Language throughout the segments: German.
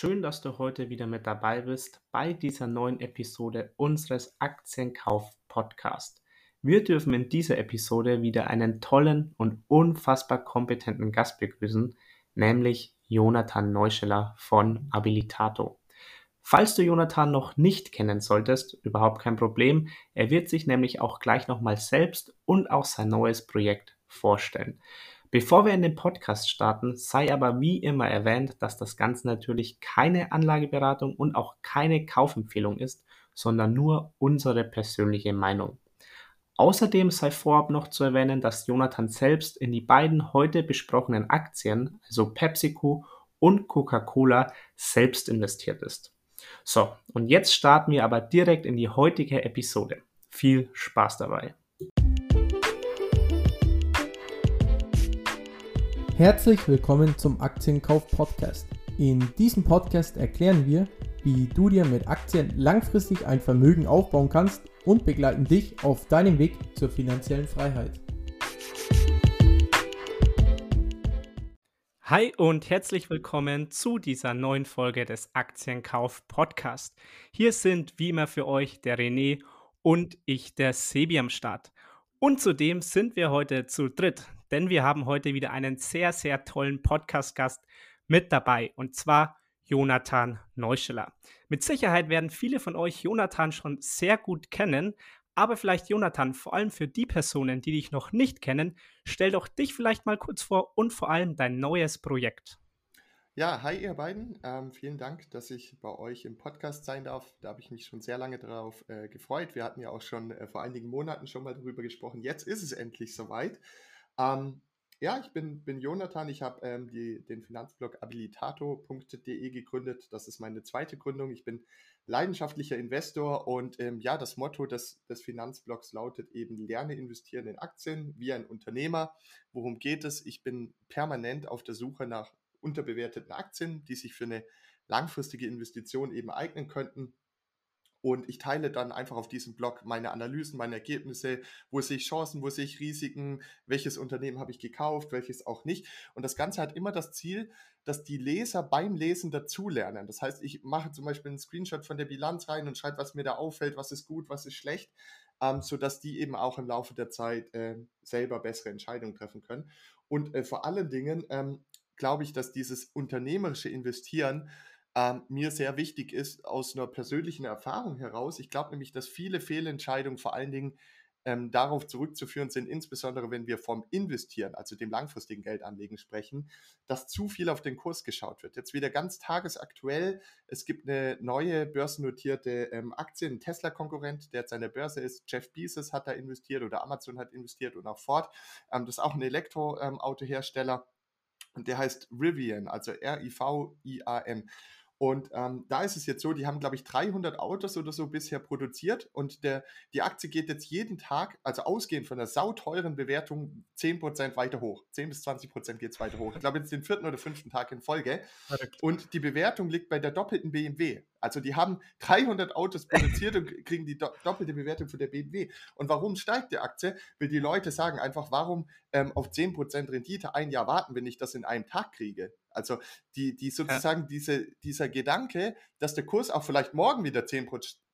Schön, dass du heute wieder mit dabei bist bei dieser neuen Episode unseres Aktienkauf-Podcast. Wir dürfen in dieser Episode wieder einen tollen und unfassbar kompetenten Gast begrüßen, nämlich Jonathan Neuscheller von Abilitato. Falls du Jonathan noch nicht kennen solltest, überhaupt kein Problem. Er wird sich nämlich auch gleich nochmal selbst und auch sein neues Projekt vorstellen. Bevor wir in den Podcast starten, sei aber wie immer erwähnt, dass das Ganze natürlich keine Anlageberatung und auch keine Kaufempfehlung ist, sondern nur unsere persönliche Meinung. Außerdem sei vorab noch zu erwähnen, dass Jonathan selbst in die beiden heute besprochenen Aktien, also PepsiCo und Coca-Cola, selbst investiert ist. So, und jetzt starten wir aber direkt in die heutige Episode. Viel Spaß dabei! Herzlich willkommen zum Aktienkauf Podcast. In diesem Podcast erklären wir, wie du dir mit Aktien langfristig ein Vermögen aufbauen kannst und begleiten dich auf deinem Weg zur finanziellen Freiheit. Hi und herzlich willkommen zu dieser neuen Folge des Aktienkauf Podcast. Hier sind wie immer für euch der René und ich, der Sebi am Start. Und zudem sind wir heute zu dritt denn wir haben heute wieder einen sehr, sehr tollen Podcast-Gast mit dabei und zwar Jonathan Neuscheler. Mit Sicherheit werden viele von euch Jonathan schon sehr gut kennen, aber vielleicht Jonathan, vor allem für die Personen, die dich noch nicht kennen, stell doch dich vielleicht mal kurz vor und vor allem dein neues Projekt. Ja, hi ihr beiden. Ähm, vielen Dank, dass ich bei euch im Podcast sein darf. Da habe ich mich schon sehr lange darauf äh, gefreut. Wir hatten ja auch schon äh, vor einigen Monaten schon mal darüber gesprochen. Jetzt ist es endlich soweit. Ähm, ja, ich bin, bin Jonathan. Ich habe ähm, den Finanzblog abilitato.de gegründet. Das ist meine zweite Gründung. Ich bin leidenschaftlicher Investor und ähm, ja, das Motto des, des Finanzblogs lautet eben Lerne investieren in Aktien wie ein Unternehmer. Worum geht es? Ich bin permanent auf der Suche nach unterbewerteten Aktien, die sich für eine langfristige Investition eben eignen könnten. Und ich teile dann einfach auf diesem Blog meine Analysen, meine Ergebnisse, wo sehe ich Chancen, wo sehe ich Risiken, welches Unternehmen habe ich gekauft, welches auch nicht. Und das Ganze hat immer das Ziel, dass die Leser beim Lesen dazulernen. Das heißt, ich mache zum Beispiel einen Screenshot von der Bilanz rein und schreibe, was mir da auffällt, was ist gut, was ist schlecht, ähm, sodass die eben auch im Laufe der Zeit äh, selber bessere Entscheidungen treffen können. Und äh, vor allen Dingen ähm, glaube ich, dass dieses unternehmerische Investieren ähm, mir sehr wichtig ist aus einer persönlichen Erfahrung heraus. Ich glaube nämlich, dass viele Fehlentscheidungen vor allen Dingen ähm, darauf zurückzuführen sind, insbesondere wenn wir vom Investieren, also dem langfristigen Geldanlegen sprechen, dass zu viel auf den Kurs geschaut wird. Jetzt wieder ganz tagesaktuell. Es gibt eine neue börsennotierte ähm, Aktie, ein Tesla-Konkurrent, der jetzt an der Börse ist. Jeff Bezos hat da investiert oder Amazon hat investiert und auch Ford. Ähm, das ist auch ein Elektroautohersteller. Und der heißt Rivian, also R-I-V-I-A-N. Und ähm, da ist es jetzt so, die haben, glaube ich, 300 Autos oder so bisher produziert und der, die Aktie geht jetzt jeden Tag, also ausgehend von der sauteuren Bewertung, 10% weiter hoch. 10 bis 20% geht es weiter hoch. Ich glaube, jetzt den vierten oder fünften Tag in Folge. Und die Bewertung liegt bei der doppelten BMW. Also die haben 300 Autos produziert und kriegen die do doppelte Bewertung von der BMW. Und warum steigt die Aktie? Weil die Leute sagen einfach, warum ähm, auf 10% Rendite ein Jahr warten, wenn ich das in einem Tag kriege? Also die, die sozusagen ja. diese, dieser Gedanke, dass der Kurs auch vielleicht morgen wieder 10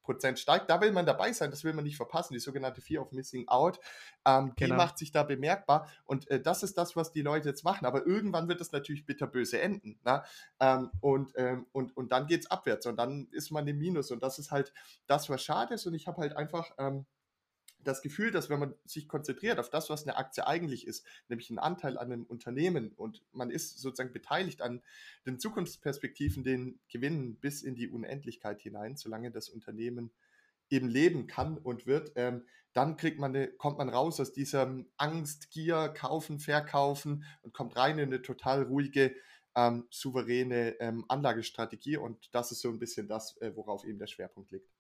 Prozent steigt. Da will man dabei sein, das will man nicht verpassen. Die sogenannte Fear of Missing Out, ähm, die genau. macht sich da bemerkbar. Und äh, das ist das, was die Leute jetzt machen. Aber irgendwann wird es natürlich bitterböse enden. Ne? Ähm, und, ähm, und, und dann geht es abwärts und dann ist man im Minus. Und das ist halt das, was schade ist. Und ich habe halt einfach ähm, das Gefühl, dass wenn man sich konzentriert auf das, was eine Aktie eigentlich ist, nämlich ein Anteil an einem Unternehmen und man ist sozusagen beteiligt an den Zukunftsperspektiven, den Gewinnen bis in die Unendlichkeit hinein, solange das Unternehmen eben leben kann und wird, ähm, dann kriegt man eine, kommt man raus aus diesem Angst, Gier, Kaufen, Verkaufen und kommt rein in eine total ruhige, ähm, souveräne ähm, Anlagestrategie und das ist so ein bisschen das, äh, worauf eben der Schwerpunkt liegt.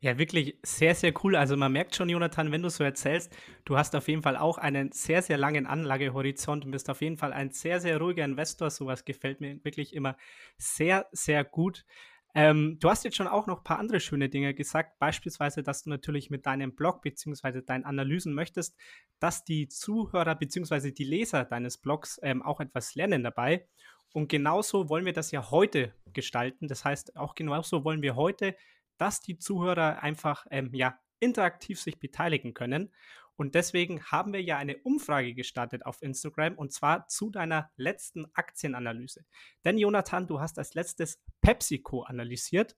Ja, wirklich sehr, sehr cool. Also man merkt schon, Jonathan, wenn du so erzählst, du hast auf jeden Fall auch einen sehr, sehr langen Anlagehorizont und bist auf jeden Fall ein sehr, sehr ruhiger Investor. Sowas gefällt mir wirklich immer sehr, sehr gut. Ähm, du hast jetzt schon auch noch ein paar andere schöne Dinge gesagt, beispielsweise, dass du natürlich mit deinem Blog bzw. deinen Analysen möchtest, dass die Zuhörer bzw. die Leser deines Blogs ähm, auch etwas lernen dabei. Und genauso wollen wir das ja heute gestalten. Das heißt, auch genauso wollen wir heute, dass die Zuhörer einfach ähm, ja, interaktiv sich beteiligen können. Und deswegen haben wir ja eine Umfrage gestartet auf Instagram und zwar zu deiner letzten Aktienanalyse. Denn Jonathan, du hast als letztes PepsiCo analysiert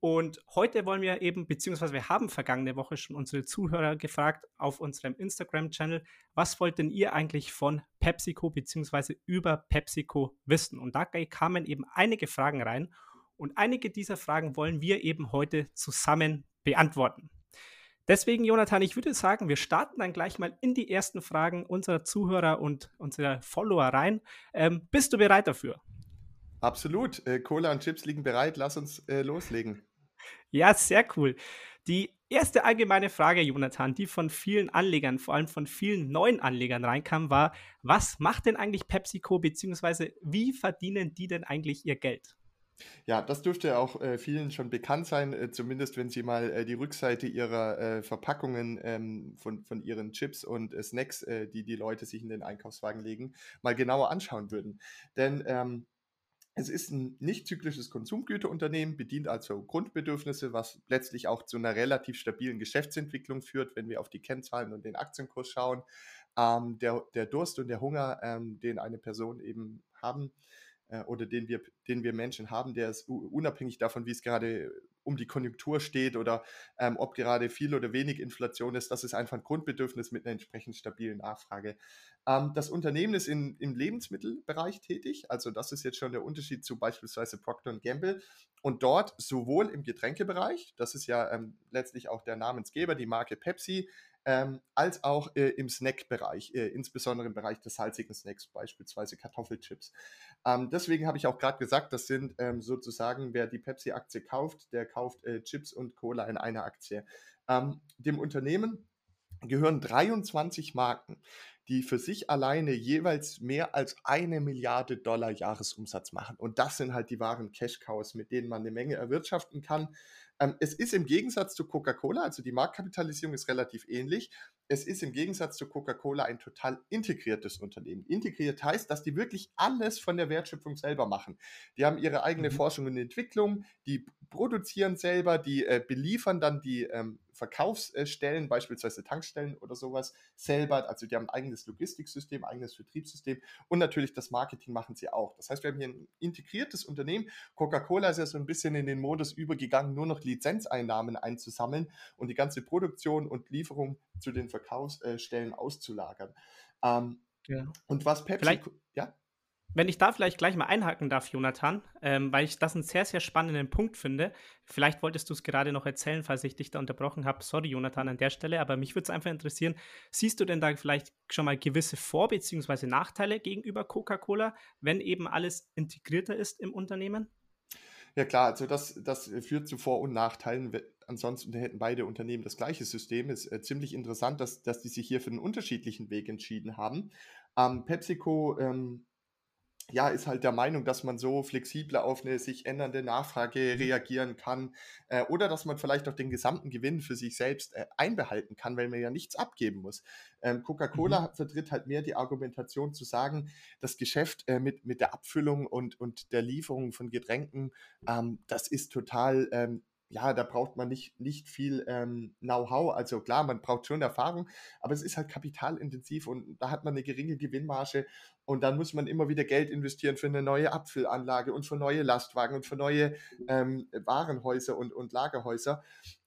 und heute wollen wir eben, beziehungsweise wir haben vergangene Woche schon unsere Zuhörer gefragt auf unserem Instagram-Channel, was wollt denn ihr eigentlich von PepsiCo beziehungsweise über PepsiCo wissen? Und da kamen eben einige Fragen rein und einige dieser Fragen wollen wir eben heute zusammen beantworten. Deswegen, Jonathan, ich würde sagen, wir starten dann gleich mal in die ersten Fragen unserer Zuhörer und unserer Follower rein. Ähm, bist du bereit dafür? Absolut. Äh, Cola und Chips liegen bereit. Lass uns äh, loslegen. Ja, sehr cool. Die erste allgemeine Frage, Jonathan, die von vielen Anlegern, vor allem von vielen neuen Anlegern reinkam, war, was macht denn eigentlich PepsiCo, beziehungsweise wie verdienen die denn eigentlich ihr Geld? Ja, das dürfte auch äh, vielen schon bekannt sein, äh, zumindest wenn Sie mal äh, die Rückseite Ihrer äh, Verpackungen ähm, von, von Ihren Chips und äh, Snacks, äh, die die Leute sich in den Einkaufswagen legen, mal genauer anschauen würden. Denn ähm, es ist ein nicht zyklisches Konsumgüterunternehmen, bedient also Grundbedürfnisse, was letztlich auch zu einer relativ stabilen Geschäftsentwicklung führt, wenn wir auf die Kennzahlen und den Aktienkurs schauen. Ähm, der, der Durst und der Hunger, ähm, den eine Person eben haben, äh, oder den wir, den wir Menschen haben, der ist unabhängig davon, wie es gerade um die Konjunktur steht oder ähm, ob gerade viel oder wenig Inflation ist, das ist einfach ein Grundbedürfnis mit einer entsprechend stabilen Nachfrage. Ähm, das Unternehmen ist in, im Lebensmittelbereich tätig, also das ist jetzt schon der Unterschied zu beispielsweise Procter Gamble. Und dort sowohl im Getränkebereich, das ist ja ähm, letztlich auch der Namensgeber, die Marke Pepsi, ähm, als auch äh, im Snackbereich, äh, insbesondere im Bereich des salzigen Snacks, beispielsweise Kartoffelchips. Ähm, deswegen habe ich auch gerade gesagt, das sind ähm, sozusagen, wer die Pepsi-Aktie kauft, der kauft äh, Chips und Cola in einer Aktie. Ähm, dem Unternehmen gehören 23 Marken, die für sich alleine jeweils mehr als eine Milliarde Dollar Jahresumsatz machen. Und das sind halt die wahren Cash-Cows, mit denen man eine Menge erwirtschaften kann. Ähm, es ist im Gegensatz zu Coca-Cola, also die Marktkapitalisierung ist relativ ähnlich. Es ist im Gegensatz zu Coca-Cola ein total integriertes Unternehmen. Integriert heißt, dass die wirklich alles von der Wertschöpfung selber machen. Die haben ihre eigene mhm. Forschung und Entwicklung, die produzieren selber, die äh, beliefern dann die ähm, Verkaufsstellen, beispielsweise Tankstellen oder sowas, selber. Also die haben ein eigenes Logistiksystem, eigenes Vertriebssystem und natürlich das Marketing machen sie auch. Das heißt, wir haben hier ein integriertes Unternehmen. Coca-Cola ist ja so ein bisschen in den Modus übergegangen, nur noch Lizenzeinnahmen einzusammeln und die ganze Produktion und Lieferung zu den Verkaufsstellen auszulagern. Ähm, ja. Und was Pepsi, Vielleicht, ja? Wenn ich da vielleicht gleich mal einhaken darf, Jonathan, ähm, weil ich das einen sehr, sehr spannenden Punkt finde. Vielleicht wolltest du es gerade noch erzählen, falls ich dich da unterbrochen habe. Sorry, Jonathan, an der Stelle, aber mich würde es einfach interessieren. Siehst du denn da vielleicht schon mal gewisse Vor- bzw. Nachteile gegenüber Coca-Cola, wenn eben alles integrierter ist im Unternehmen? Ja klar, also das, das führt zu Vor- und Nachteilen. Ansonsten hätten beide Unternehmen das gleiche System. Ist äh, ziemlich interessant, dass, dass die sich hier für einen unterschiedlichen Weg entschieden haben. Ähm, PepsiCo ähm, ja, ist halt der Meinung, dass man so flexibler auf eine sich ändernde Nachfrage mhm. reagieren kann äh, oder dass man vielleicht auch den gesamten Gewinn für sich selbst äh, einbehalten kann, weil man ja nichts abgeben muss. Ähm, Coca-Cola mhm. vertritt halt mehr die Argumentation zu sagen, das Geschäft äh, mit, mit der Abfüllung und, und der Lieferung von Getränken, ähm, das ist total ähm, ja, da braucht man nicht, nicht viel ähm, Know-how. Also klar, man braucht schon Erfahrung, aber es ist halt kapitalintensiv und da hat man eine geringe Gewinnmarge und dann muss man immer wieder Geld investieren für eine neue Abfüllanlage und für neue Lastwagen und für neue ähm, Warenhäuser und, und Lagerhäuser.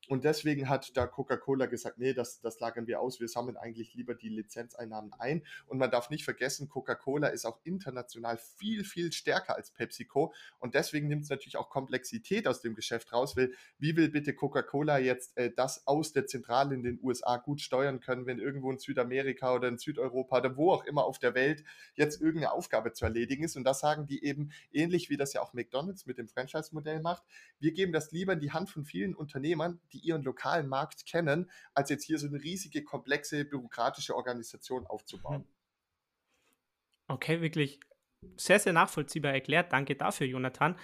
Und deswegen hat da Coca-Cola gesagt, nee, das, das lagern wir aus, wir sammeln eigentlich lieber die Lizenzeinnahmen ein. Und man darf nicht vergessen, Coca-Cola ist auch international viel, viel stärker als PepsiCo. Und deswegen nimmt es natürlich auch Komplexität aus dem Geschäft raus, weil wie will bitte Coca-Cola jetzt äh, das aus der Zentrale in den USA gut steuern können, wenn irgendwo in Südamerika oder in Südeuropa oder wo auch immer auf der Welt jetzt irgendeine Aufgabe zu erledigen ist. Und das sagen die eben ähnlich wie das ja auch McDonald's mit dem Franchise-Modell macht. Wir geben das lieber in die Hand von vielen Unternehmern, die die ihren lokalen Markt kennen, als jetzt hier so eine riesige, komplexe, bürokratische Organisation aufzubauen. Hm. Okay, wirklich sehr, sehr nachvollziehbar erklärt. Danke dafür, Jonathan.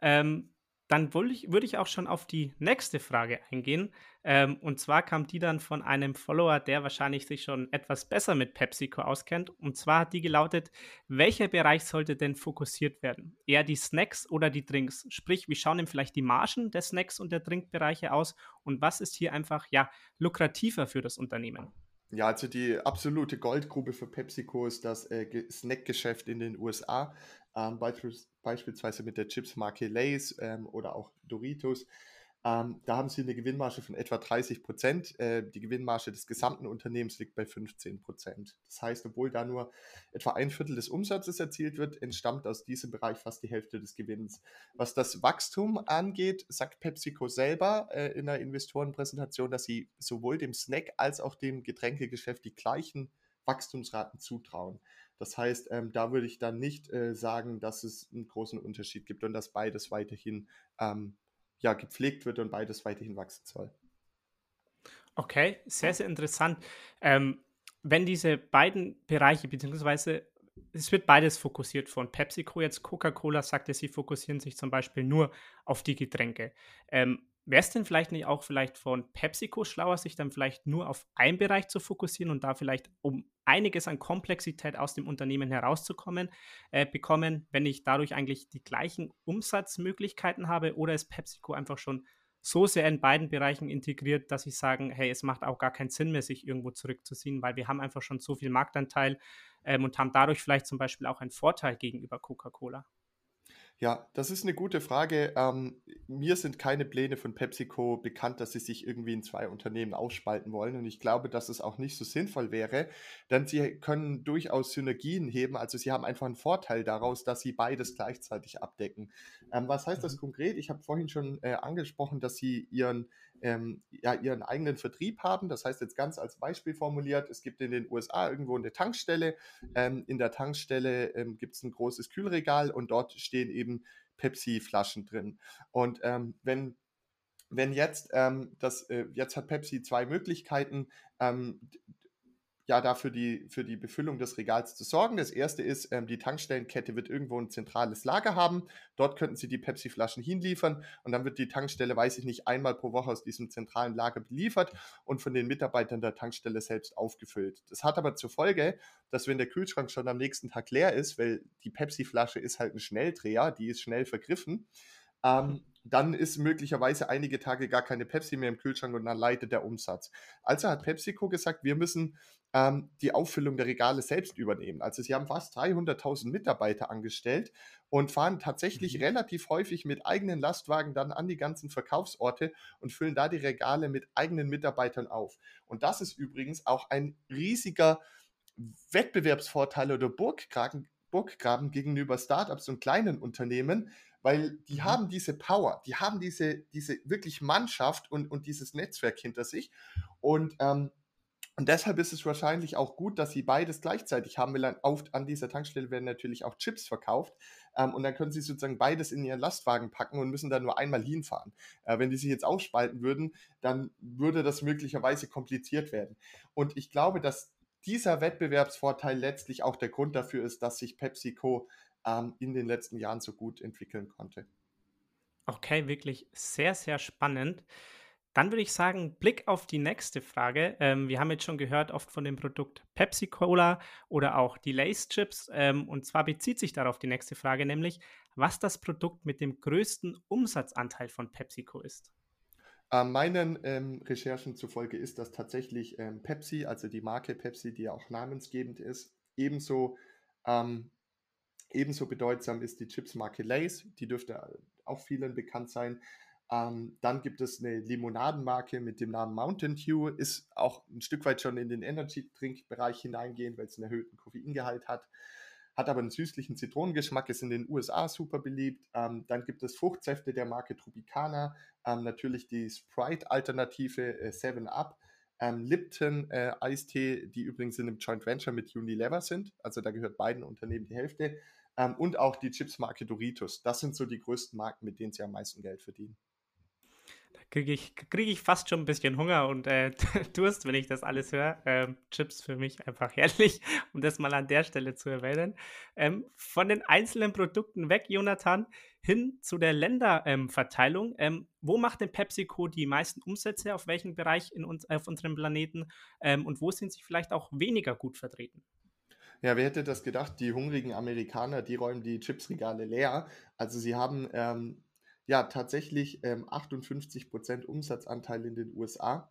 Ähm, dann ich, würde ich auch schon auf die nächste Frage eingehen. Ähm, und zwar kam die dann von einem Follower, der wahrscheinlich sich schon etwas besser mit PepsiCo auskennt. Und zwar hat die gelautet, welcher Bereich sollte denn fokussiert werden? Eher die Snacks oder die Drinks? Sprich, wie schauen denn vielleicht die Margen der Snacks und der Trinkbereiche aus? Und was ist hier einfach ja lukrativer für das Unternehmen? Ja, also die absolute Goldgrube für PepsiCo ist das äh, Snackgeschäft in den USA ähm, beispielsweise mit der Chips-Marke Lay's ähm, oder auch Doritos. Ähm, da haben sie eine Gewinnmarge von etwa 30 Prozent. Äh, die Gewinnmarge des gesamten Unternehmens liegt bei 15 Prozent. Das heißt, obwohl da nur etwa ein Viertel des Umsatzes erzielt wird, entstammt aus diesem Bereich fast die Hälfte des Gewinns. Was das Wachstum angeht, sagt PepsiCo selber äh, in der Investorenpräsentation, dass sie sowohl dem Snack als auch dem Getränkegeschäft die gleichen Wachstumsraten zutrauen. Das heißt, ähm, da würde ich dann nicht äh, sagen, dass es einen großen Unterschied gibt und dass beides weiterhin ähm, ja, gepflegt wird und beides weiterhin wachsen soll. Okay, sehr, sehr interessant. Ähm, wenn diese beiden Bereiche, beziehungsweise es wird beides fokussiert von PepsiCo. Jetzt Coca-Cola sagte, sie fokussieren sich zum Beispiel nur auf die Getränke. Ähm, Wäre es denn vielleicht nicht auch vielleicht von PepsiCo schlauer, sich dann vielleicht nur auf einen Bereich zu fokussieren und da vielleicht um einiges an Komplexität aus dem Unternehmen herauszukommen, äh, bekommen, wenn ich dadurch eigentlich die gleichen Umsatzmöglichkeiten habe? Oder ist PepsiCo einfach schon so sehr in beiden Bereichen integriert, dass sie sagen, hey, es macht auch gar keinen Sinn mehr, sich irgendwo zurückzuziehen, weil wir haben einfach schon so viel Marktanteil ähm, und haben dadurch vielleicht zum Beispiel auch einen Vorteil gegenüber Coca-Cola. Ja, das ist eine gute Frage. Ähm, mir sind keine Pläne von PepsiCo bekannt, dass sie sich irgendwie in zwei Unternehmen ausspalten wollen. Und ich glaube, dass es auch nicht so sinnvoll wäre, denn sie können durchaus Synergien heben. Also sie haben einfach einen Vorteil daraus, dass sie beides gleichzeitig abdecken. Ähm, was heißt das mhm. konkret? Ich habe vorhin schon äh, angesprochen, dass sie ihren ähm, ja, ihren eigenen Vertrieb haben. Das heißt jetzt ganz als Beispiel formuliert, es gibt in den USA irgendwo eine Tankstelle. Ähm, in der Tankstelle ähm, gibt es ein großes Kühlregal und dort stehen eben Pepsi-Flaschen drin. Und ähm, wenn wenn jetzt ähm, das, äh, jetzt hat Pepsi zwei Möglichkeiten, ähm, ja dafür die, für die Befüllung des Regals zu sorgen. Das erste ist, ähm, die Tankstellenkette wird irgendwo ein zentrales Lager haben. Dort könnten sie die Pepsi-Flaschen hinliefern und dann wird die Tankstelle, weiß ich nicht, einmal pro Woche aus diesem zentralen Lager beliefert und von den Mitarbeitern der Tankstelle selbst aufgefüllt. Das hat aber zur Folge, dass wenn der Kühlschrank schon am nächsten Tag leer ist, weil die Pepsi-Flasche ist halt ein Schnelldreher, die ist schnell vergriffen, ähm, dann ist möglicherweise einige Tage gar keine Pepsi mehr im Kühlschrank und dann leidet der Umsatz. Also hat PepsiCo gesagt, wir müssen ähm, die Auffüllung der Regale selbst übernehmen. Also sie haben fast 300.000 Mitarbeiter angestellt und fahren tatsächlich mhm. relativ häufig mit eigenen Lastwagen dann an die ganzen Verkaufsorte und füllen da die Regale mit eigenen Mitarbeitern auf. Und das ist übrigens auch ein riesiger Wettbewerbsvorteil oder Burggraben, Burggraben gegenüber Startups und kleinen Unternehmen, weil die mhm. haben diese Power, die haben diese, diese wirklich Mannschaft und, und dieses Netzwerk hinter sich. Und ähm, und deshalb ist es wahrscheinlich auch gut, dass sie beides gleichzeitig haben, weil auf, an dieser Tankstelle werden natürlich auch Chips verkauft. Ähm, und dann können sie sozusagen beides in ihren Lastwagen packen und müssen dann nur einmal hinfahren. Äh, wenn die sich jetzt aufspalten würden, dann würde das möglicherweise kompliziert werden. Und ich glaube, dass dieser Wettbewerbsvorteil letztlich auch der Grund dafür ist, dass sich PepsiCo ähm, in den letzten Jahren so gut entwickeln konnte. Okay, wirklich sehr, sehr spannend. Dann würde ich sagen, Blick auf die nächste Frage. Ähm, wir haben jetzt schon gehört oft von dem Produkt Pepsi Cola oder auch die Lace Chips. Ähm, und zwar bezieht sich darauf die nächste Frage, nämlich was das Produkt mit dem größten Umsatzanteil von PepsiCo ist. Äh, meinen ähm, Recherchen zufolge ist das tatsächlich ähm, Pepsi, also die Marke Pepsi, die ja auch namensgebend ist. Ebenso, ähm, ebenso bedeutsam ist die Chips-Marke Lace, die dürfte auch vielen bekannt sein. Ähm, dann gibt es eine Limonadenmarke mit dem Namen Mountain Dew, ist auch ein Stück weit schon in den Energy-Drink-Bereich hineingehend, weil es einen erhöhten Koffeingehalt hat. Hat aber einen süßlichen Zitronengeschmack, ist in den USA super beliebt. Ähm, dann gibt es Fruchtsäfte der Marke Tropicana, ähm, natürlich die Sprite-Alternative äh, 7-Up. Ähm, Lipton äh, Eistee, die übrigens in einem Joint Venture mit Unilever sind, also da gehört beiden Unternehmen die Hälfte, ähm, und auch die Chips-Marke Doritos. Das sind so die größten Marken, mit denen sie am meisten Geld verdienen. Kriege ich, krieg ich fast schon ein bisschen Hunger und äh, Durst, wenn ich das alles höre. Ähm, Chips für mich einfach herrlich, um das mal an der Stelle zu erwähnen. Ähm, von den einzelnen Produkten weg, Jonathan, hin zu der Länderverteilung. Ähm, wo macht denn PepsiCo die meisten Umsätze? Auf welchem Bereich in uns, auf unserem Planeten? Ähm, und wo sind sie vielleicht auch weniger gut vertreten? Ja, wer hätte das gedacht? Die hungrigen Amerikaner, die räumen die Chipsregale leer. Also sie haben ähm, ja, tatsächlich ähm, 58% Umsatzanteil in den USA.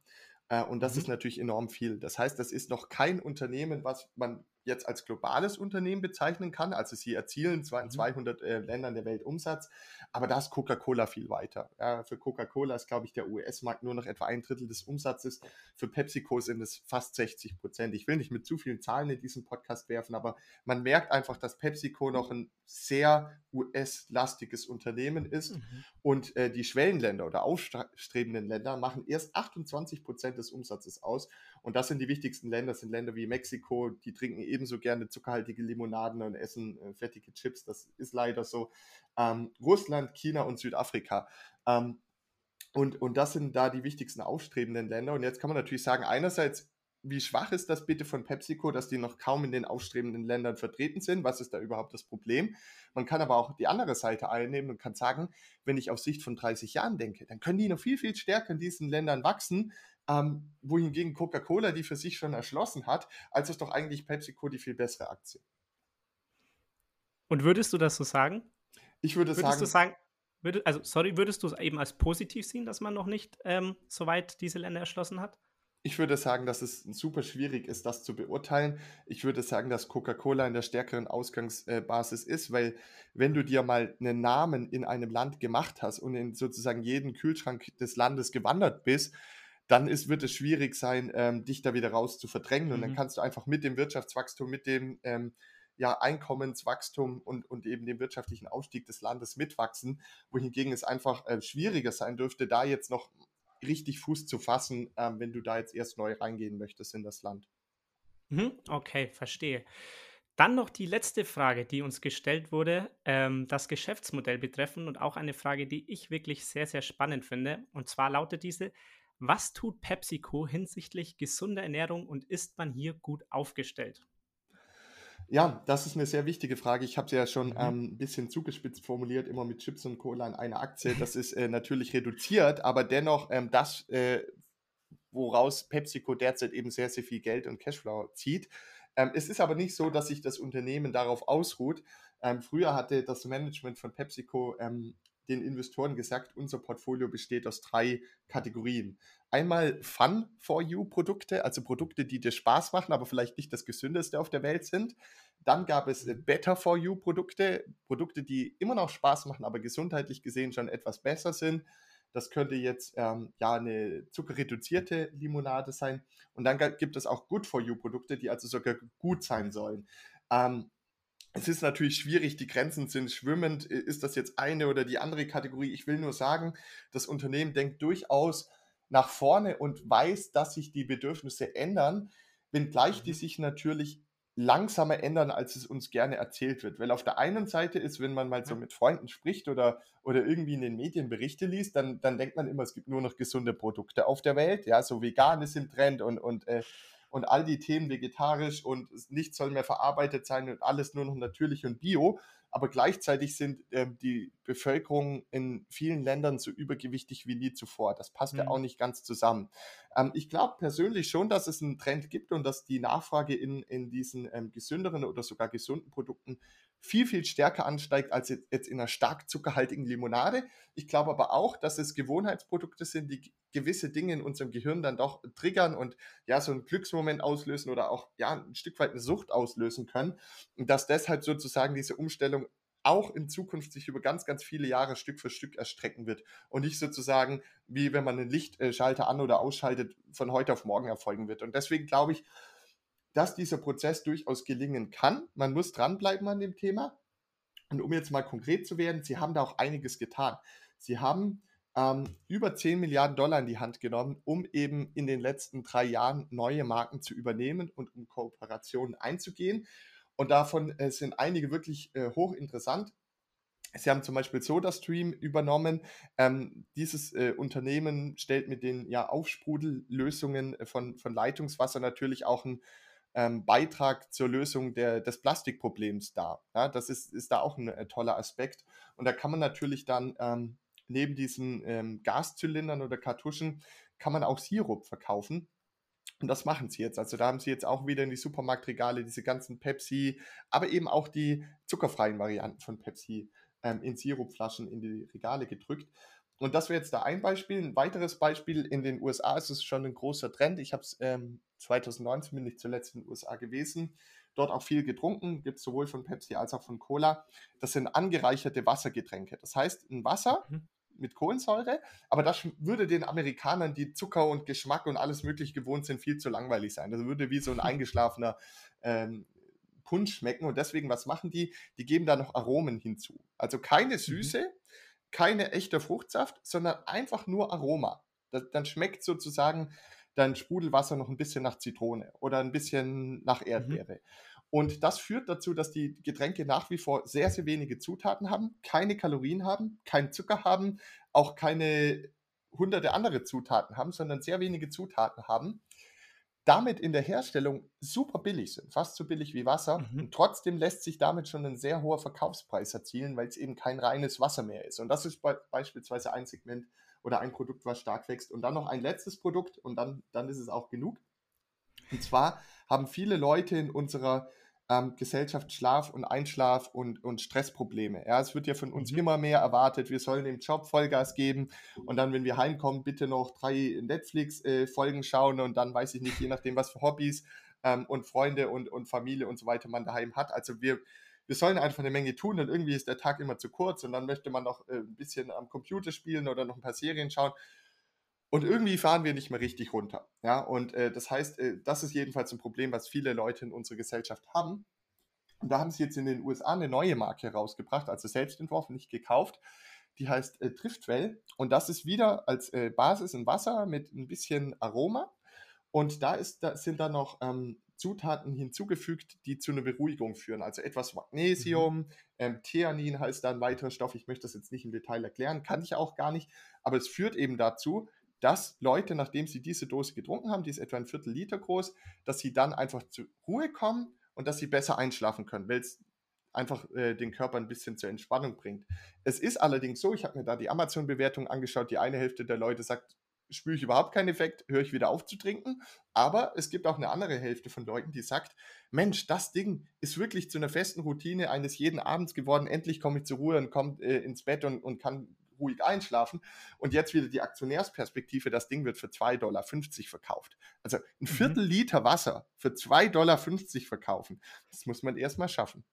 Äh, und das mhm. ist natürlich enorm viel. Das heißt, das ist noch kein Unternehmen, was man jetzt als globales Unternehmen bezeichnen kann. Also sie erzielen zwar in 200 mhm. äh, Ländern der Welt Umsatz, aber da ist Coca-Cola viel weiter. Ja, für Coca-Cola ist, glaube ich, der US-Markt nur noch etwa ein Drittel des Umsatzes. Für PepsiCo sind es fast 60 Prozent. Ich will nicht mit zu vielen Zahlen in diesen Podcast werfen, aber man merkt einfach, dass PepsiCo noch ein sehr US-lastiges Unternehmen ist mhm. und äh, die Schwellenländer oder aufstrebenden Länder machen erst 28 Prozent des Umsatzes aus. Und das sind die wichtigsten Länder, das sind Länder wie Mexiko, die trinken ebenso gerne zuckerhaltige Limonaden und essen äh, fettige Chips. Das ist leider so. Ähm, Russland, China und Südafrika. Ähm, und, und das sind da die wichtigsten aufstrebenden Länder. Und jetzt kann man natürlich sagen, einerseits, wie schwach ist das bitte von PepsiCo, dass die noch kaum in den aufstrebenden Ländern vertreten sind? Was ist da überhaupt das Problem? Man kann aber auch die andere Seite einnehmen und kann sagen, wenn ich auf Sicht von 30 Jahren denke, dann können die noch viel, viel stärker in diesen Ländern wachsen, ähm, wohingegen Coca-Cola die für sich schon erschlossen hat, als ist doch eigentlich PepsiCo die viel bessere Aktie. Und würdest du das so sagen? Ich würde würdest sagen. Du sagen würde, also, sorry, würdest du es eben als positiv sehen, dass man noch nicht ähm, so weit diese Länder erschlossen hat? Ich würde sagen, dass es super schwierig ist, das zu beurteilen. Ich würde sagen, dass Coca-Cola in der stärkeren Ausgangsbasis ist, weil wenn du dir mal einen Namen in einem Land gemacht hast und in sozusagen jeden Kühlschrank des Landes gewandert bist, dann ist, wird es schwierig sein, ähm, dich da wieder raus zu verdrängen. Und mhm. dann kannst du einfach mit dem Wirtschaftswachstum, mit dem ähm, ja, Einkommenswachstum und, und eben dem wirtschaftlichen Aufstieg des Landes mitwachsen, wohingegen es einfach äh, schwieriger sein dürfte, da jetzt noch richtig Fuß zu fassen, äh, wenn du da jetzt erst neu reingehen möchtest in das Land. Mhm, okay, verstehe. Dann noch die letzte Frage, die uns gestellt wurde, ähm, das Geschäftsmodell betreffen und auch eine Frage, die ich wirklich sehr, sehr spannend finde. Und zwar lautet diese, was tut PepsiCo hinsichtlich gesunder Ernährung und ist man hier gut aufgestellt? Ja, das ist eine sehr wichtige Frage. Ich habe sie ja schon mhm. ähm, ein bisschen zugespitzt formuliert, immer mit Chips und Cola in einer Aktie. Das ist äh, natürlich reduziert, aber dennoch ähm, das, äh, woraus PepsiCo derzeit eben sehr, sehr viel Geld und Cashflow zieht. Ähm, es ist aber nicht so, dass sich das Unternehmen darauf ausruht. Ähm, früher hatte das Management von PepsiCo ähm, den Investoren gesagt, unser Portfolio besteht aus drei Kategorien. Einmal Fun for You Produkte, also Produkte, die dir Spaß machen, aber vielleicht nicht das gesündeste auf der Welt sind. Dann gab es Better for You Produkte, Produkte, die immer noch Spaß machen, aber gesundheitlich gesehen schon etwas besser sind. Das könnte jetzt ähm, ja eine zuckerreduzierte Limonade sein. Und dann gibt es auch Good for You Produkte, die also sogar gut sein sollen. Ähm, es ist natürlich schwierig, die Grenzen sind schwimmend. Ist das jetzt eine oder die andere Kategorie? Ich will nur sagen, das Unternehmen denkt durchaus nach vorne und weiß, dass sich die Bedürfnisse ändern, wenngleich die mhm. sich natürlich langsamer ändern, als es uns gerne erzählt wird. Weil auf der einen Seite ist, wenn man mal so mit Freunden spricht oder, oder irgendwie in den Medien Berichte liest, dann, dann denkt man immer, es gibt nur noch gesunde Produkte auf der Welt. Ja, so vegan ist im Trend und, und äh, und all die Themen vegetarisch und nichts soll mehr verarbeitet sein und alles nur noch natürlich und bio. Aber gleichzeitig sind äh, die Bevölkerung in vielen Ländern so übergewichtig wie nie zuvor. Das passt mhm. ja auch nicht ganz zusammen. Ähm, ich glaube persönlich schon, dass es einen Trend gibt und dass die Nachfrage in, in diesen ähm, gesünderen oder sogar gesunden Produkten viel, viel stärker ansteigt als jetzt in einer stark zuckerhaltigen Limonade. Ich glaube aber auch, dass es Gewohnheitsprodukte sind, die gewisse Dinge in unserem Gehirn dann doch triggern und ja, so einen Glücksmoment auslösen oder auch ja, ein Stück weit eine Sucht auslösen können. Und dass deshalb sozusagen diese Umstellung auch in Zukunft sich über ganz, ganz viele Jahre Stück für Stück erstrecken wird und nicht sozusagen, wie wenn man einen Lichtschalter an- oder ausschaltet, von heute auf morgen erfolgen wird. Und deswegen glaube ich, dass dieser Prozess durchaus gelingen kann. Man muss dranbleiben an dem Thema. Und um jetzt mal konkret zu werden, Sie haben da auch einiges getan. Sie haben ähm, über 10 Milliarden Dollar in die Hand genommen, um eben in den letzten drei Jahren neue Marken zu übernehmen und um Kooperationen einzugehen. Und davon äh, sind einige wirklich äh, hochinteressant. Sie haben zum Beispiel SodaStream übernommen. Ähm, dieses äh, Unternehmen stellt mit den ja, Aufsprudellösungen von, von Leitungswasser natürlich auch einen ähm, Beitrag zur Lösung der, des Plastikproblems dar. Ja, das ist, ist da auch ein äh, toller Aspekt. Und da kann man natürlich dann ähm, neben diesen ähm, Gaszylindern oder Kartuschen, kann man auch Sirup verkaufen. Und das machen sie jetzt. Also da haben sie jetzt auch wieder in die Supermarktregale diese ganzen Pepsi, aber eben auch die zuckerfreien Varianten von Pepsi ähm, in Sirupflaschen in die Regale gedrückt. Und das wäre jetzt da ein Beispiel. Ein weiteres Beispiel, in den USA ist es schon ein großer Trend. Ich habe es ähm, 2019, bin ich zuletzt in den USA gewesen, dort auch viel getrunken, gibt es sowohl von Pepsi als auch von Cola. Das sind angereicherte Wassergetränke. Das heißt, ein Wasser mhm. mit Kohlensäure, aber das würde den Amerikanern, die Zucker und Geschmack und alles mögliche gewohnt sind, viel zu langweilig sein. Das würde wie so ein eingeschlafener ähm, Punsch schmecken und deswegen, was machen die? Die geben da noch Aromen hinzu. Also keine mhm. Süße, mhm. Keine echte Fruchtsaft, sondern einfach nur Aroma. Das, dann schmeckt sozusagen dein Sprudelwasser noch ein bisschen nach Zitrone oder ein bisschen nach mhm. Erdbeere. Mhm. Und das führt dazu, dass die Getränke nach wie vor sehr, sehr wenige Zutaten haben, keine Kalorien haben, keinen Zucker haben, auch keine hunderte andere Zutaten haben, sondern sehr wenige Zutaten haben damit in der Herstellung super billig sind, fast so billig wie Wasser. Mhm. Und trotzdem lässt sich damit schon ein sehr hoher Verkaufspreis erzielen, weil es eben kein reines Wasser mehr ist. Und das ist be beispielsweise ein Segment oder ein Produkt, was stark wächst. Und dann noch ein letztes Produkt und dann, dann ist es auch genug. Und zwar haben viele Leute in unserer ähm, Gesellschaft Schlaf- und Einschlaf- und, und Stressprobleme. Ja, es wird ja von uns mhm. immer mehr erwartet, wir sollen dem Job Vollgas geben und dann, wenn wir heimkommen, bitte noch drei Netflix-Folgen äh, schauen und dann weiß ich nicht, je nachdem, was für Hobbys ähm, und Freunde und, und Familie und so weiter man daheim hat. Also wir, wir sollen einfach eine Menge tun und irgendwie ist der Tag immer zu kurz und dann möchte man noch äh, ein bisschen am Computer spielen oder noch ein paar Serien schauen. Und irgendwie fahren wir nicht mehr richtig runter. Ja, und äh, das heißt, äh, das ist jedenfalls ein Problem, was viele Leute in unserer Gesellschaft haben. Und da haben sie jetzt in den USA eine neue Marke herausgebracht, also selbst entworfen, nicht gekauft. Die heißt äh, Driftwell. Und das ist wieder als äh, Basis ein Wasser mit ein bisschen Aroma. Und da, ist, da sind dann noch ähm, Zutaten hinzugefügt, die zu einer Beruhigung führen. Also etwas Magnesium, mhm. ähm, Theanin heißt da ein weiterer Stoff. Ich möchte das jetzt nicht im Detail erklären, kann ich auch gar nicht. Aber es führt eben dazu, dass Leute, nachdem sie diese Dose getrunken haben, die ist etwa ein Viertel Liter groß, dass sie dann einfach zur Ruhe kommen und dass sie besser einschlafen können, weil es einfach äh, den Körper ein bisschen zur Entspannung bringt. Es ist allerdings so, ich habe mir da die Amazon-Bewertung angeschaut, die eine Hälfte der Leute sagt, spüre ich überhaupt keinen Effekt, höre ich wieder auf zu trinken. Aber es gibt auch eine andere Hälfte von Leuten, die sagt, Mensch, das Ding ist wirklich zu einer festen Routine eines jeden Abends geworden. Endlich komme ich zur Ruhe und komme äh, ins Bett und, und kann ruhig einschlafen. Und jetzt wieder die Aktionärsperspektive, das Ding wird für 2,50 Dollar verkauft. Also ein mhm. Viertel mhm. Liter Wasser für 2,50 Dollar verkaufen, das muss man erstmal schaffen.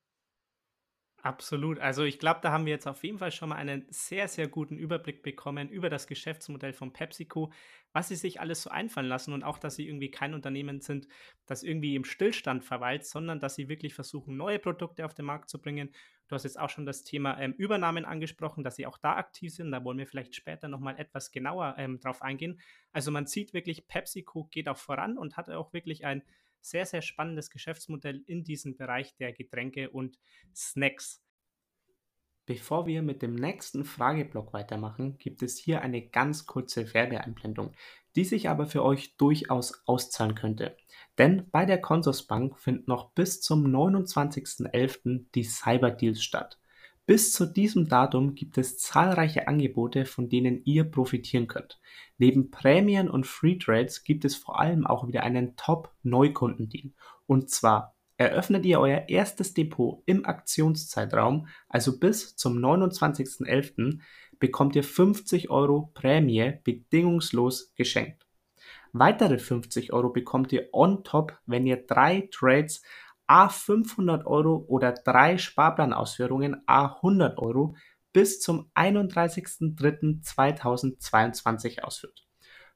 Absolut. Also ich glaube, da haben wir jetzt auf jeden Fall schon mal einen sehr, sehr guten Überblick bekommen über das Geschäftsmodell von PepsiCo, was sie sich alles so einfallen lassen und auch, dass sie irgendwie kein Unternehmen sind, das irgendwie im Stillstand verweilt, sondern dass sie wirklich versuchen, neue Produkte auf den Markt zu bringen. Du hast jetzt auch schon das Thema ähm, Übernahmen angesprochen, dass sie auch da aktiv sind. Da wollen wir vielleicht später nochmal etwas genauer ähm, drauf eingehen. Also man sieht wirklich, PepsiCo geht auch voran und hat auch wirklich ein sehr, sehr spannendes Geschäftsmodell in diesem Bereich der Getränke und Snacks. Bevor wir mit dem nächsten Frageblock weitermachen, gibt es hier eine ganz kurze Werbeeinblendung, die sich aber für euch durchaus auszahlen könnte. Denn bei der Consorsbank finden noch bis zum 29.11. die Cyberdeals statt. Bis zu diesem Datum gibt es zahlreiche Angebote, von denen ihr profitieren könnt. Neben Prämien und Free Trades gibt es vor allem auch wieder einen Top-Neukundendeal. Und zwar eröffnet ihr euer erstes Depot im Aktionszeitraum, also bis zum 29.11., bekommt ihr 50 Euro Prämie bedingungslos geschenkt. Weitere 50 Euro bekommt ihr on top, wenn ihr drei Trades A 500 Euro oder drei Sparplanausführungen A 100 Euro bis zum 31.03.2022 ausführt.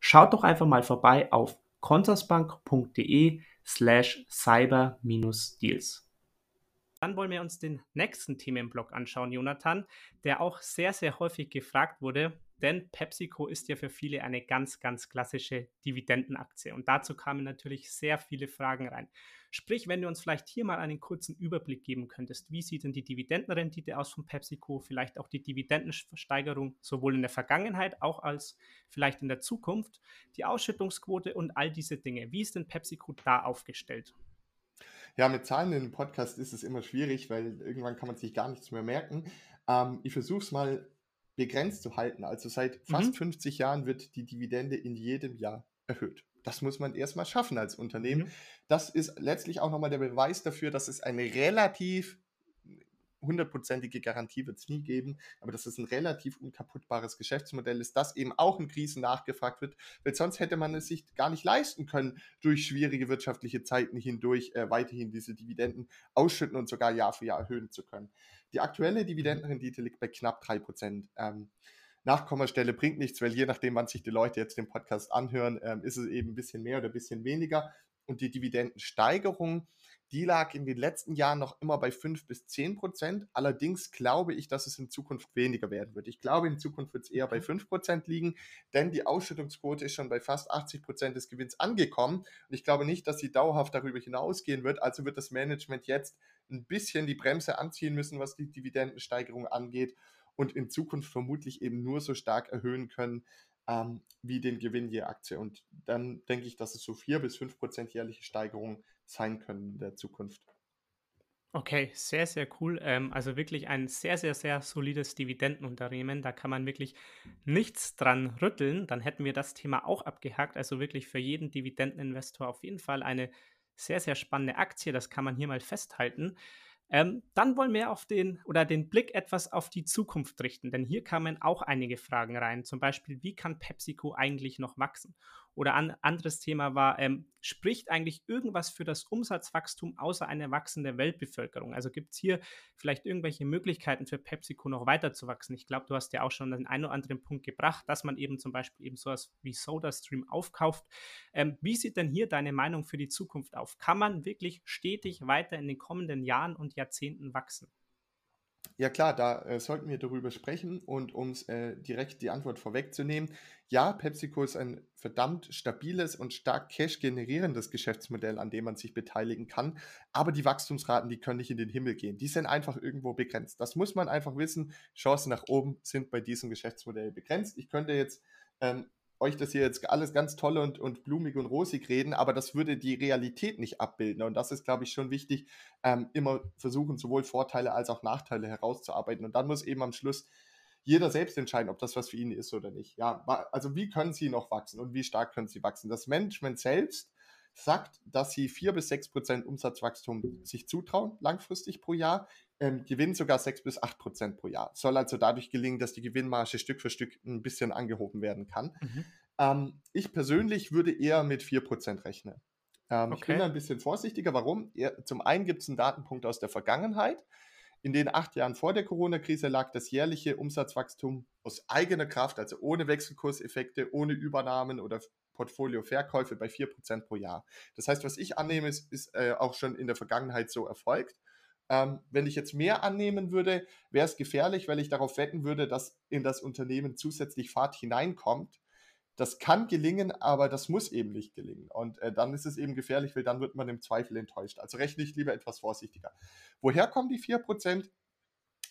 Schaut doch einfach mal vorbei auf consorsbank.de slash cyber-deals. Dann wollen wir uns den nächsten Themenblock anschauen, Jonathan, der auch sehr, sehr häufig gefragt wurde, denn PepsiCo ist ja für viele eine ganz, ganz klassische Dividendenaktie. Und dazu kamen natürlich sehr viele Fragen rein. Sprich, wenn du uns vielleicht hier mal einen kurzen Überblick geben könntest, wie sieht denn die Dividendenrendite aus von PepsiCo, vielleicht auch die Dividendensteigerung sowohl in der Vergangenheit, auch als vielleicht in der Zukunft, die Ausschüttungsquote und all diese Dinge. Wie ist denn PepsiCo da aufgestellt? Ja, mit Zahlen in einem Podcast ist es immer schwierig, weil irgendwann kann man sich gar nichts mehr merken. Ähm, ich versuche es mal begrenzt zu halten. Also seit fast mhm. 50 Jahren wird die Dividende in jedem Jahr erhöht. Das muss man erstmal schaffen als Unternehmen. Mhm. Das ist letztlich auch nochmal der Beweis dafür, dass es eine relativ hundertprozentige Garantie wird es nie geben, aber dass es ein relativ unkaputtbares Geschäftsmodell ist, das eben auch in Krisen nachgefragt wird, weil sonst hätte man es sich gar nicht leisten können, durch schwierige wirtschaftliche Zeiten hindurch äh, weiterhin diese Dividenden ausschütten und sogar Jahr für Jahr erhöhen zu können. Die aktuelle Dividendenrendite liegt bei knapp drei Prozent. Ähm, Nachkommastelle bringt nichts, weil je nachdem, wann sich die Leute jetzt den Podcast anhören, ähm, ist es eben ein bisschen mehr oder ein bisschen weniger. Und die Dividendensteigerung die lag in den letzten Jahren noch immer bei 5 bis 10 Prozent. Allerdings glaube ich, dass es in Zukunft weniger werden wird. Ich glaube, in Zukunft wird es eher bei 5 Prozent liegen, denn die Ausschüttungsquote ist schon bei fast 80 Prozent des Gewinns angekommen. Und ich glaube nicht, dass sie dauerhaft darüber hinausgehen wird. Also wird das Management jetzt ein bisschen die Bremse anziehen müssen, was die Dividendensteigerung angeht und in Zukunft vermutlich eben nur so stark erhöhen können, ähm, wie den Gewinn je Aktie. Und dann denke ich, dass es so vier bis fünf Prozent jährliche Steigerung sein können in der Zukunft. Okay, sehr, sehr cool. Ähm, also wirklich ein sehr, sehr, sehr solides Dividendenunternehmen. Da kann man wirklich nichts dran rütteln. Dann hätten wir das Thema auch abgehakt. Also wirklich für jeden Dividendeninvestor auf jeden Fall eine sehr, sehr spannende Aktie. Das kann man hier mal festhalten. Ähm, dann wollen wir auf den oder den Blick etwas auf die Zukunft richten, denn hier kamen auch einige Fragen rein. Zum Beispiel, wie kann PepsiCo eigentlich noch wachsen? Oder ein anderes Thema war, ähm, spricht eigentlich irgendwas für das Umsatzwachstum außer eine wachsende Weltbevölkerung? Also gibt es hier vielleicht irgendwelche Möglichkeiten für PepsiCo noch weiter zu wachsen? Ich glaube, du hast ja auch schon den einen oder anderen Punkt gebracht, dass man eben zum Beispiel eben sowas wie SodaStream aufkauft. Ähm, wie sieht denn hier deine Meinung für die Zukunft auf? Kann man wirklich stetig weiter in den kommenden Jahren und Jahrzehnten wachsen? Ja klar, da äh, sollten wir darüber sprechen und um äh, direkt die Antwort vorwegzunehmen, ja, PepsiCo ist ein verdammt stabiles und stark Cash generierendes Geschäftsmodell, an dem man sich beteiligen kann, aber die Wachstumsraten, die können nicht in den Himmel gehen. Die sind einfach irgendwo begrenzt. Das muss man einfach wissen. Chancen nach oben sind bei diesem Geschäftsmodell begrenzt. Ich könnte jetzt ähm, euch das hier jetzt alles ganz toll und, und blumig und rosig reden, aber das würde die Realität nicht abbilden. Und das ist, glaube ich, schon wichtig, ähm, immer versuchen, sowohl Vorteile als auch Nachteile herauszuarbeiten. Und dann muss eben am Schluss jeder selbst entscheiden, ob das was für ihn ist oder nicht. Ja, also wie können sie noch wachsen und wie stark können sie wachsen? Das Management selbst sagt, dass sie vier bis sechs Prozent Umsatzwachstum sich zutrauen, langfristig pro Jahr, ähm, Gewinn sogar sechs bis acht Prozent pro Jahr. Soll also dadurch gelingen, dass die Gewinnmarge Stück für Stück ein bisschen angehoben werden kann. Mhm. Ähm, ich persönlich würde eher mit vier Prozent rechnen. Ähm, okay. Ich bin ein bisschen vorsichtiger. Warum? Zum einen gibt es einen Datenpunkt aus der Vergangenheit. In den acht Jahren vor der Corona-Krise lag das jährliche Umsatzwachstum aus eigener Kraft, also ohne Wechselkurseffekte, ohne Übernahmen oder Portfolio-Verkäufe bei 4% pro Jahr. Das heißt, was ich annehme, ist, ist äh, auch schon in der Vergangenheit so erfolgt. Ähm, wenn ich jetzt mehr annehmen würde, wäre es gefährlich, weil ich darauf wetten würde, dass in das Unternehmen zusätzlich Fahrt hineinkommt. Das kann gelingen, aber das muss eben nicht gelingen. Und äh, dann ist es eben gefährlich, weil dann wird man im Zweifel enttäuscht. Also rechne ich lieber etwas vorsichtiger. Woher kommen die 4%?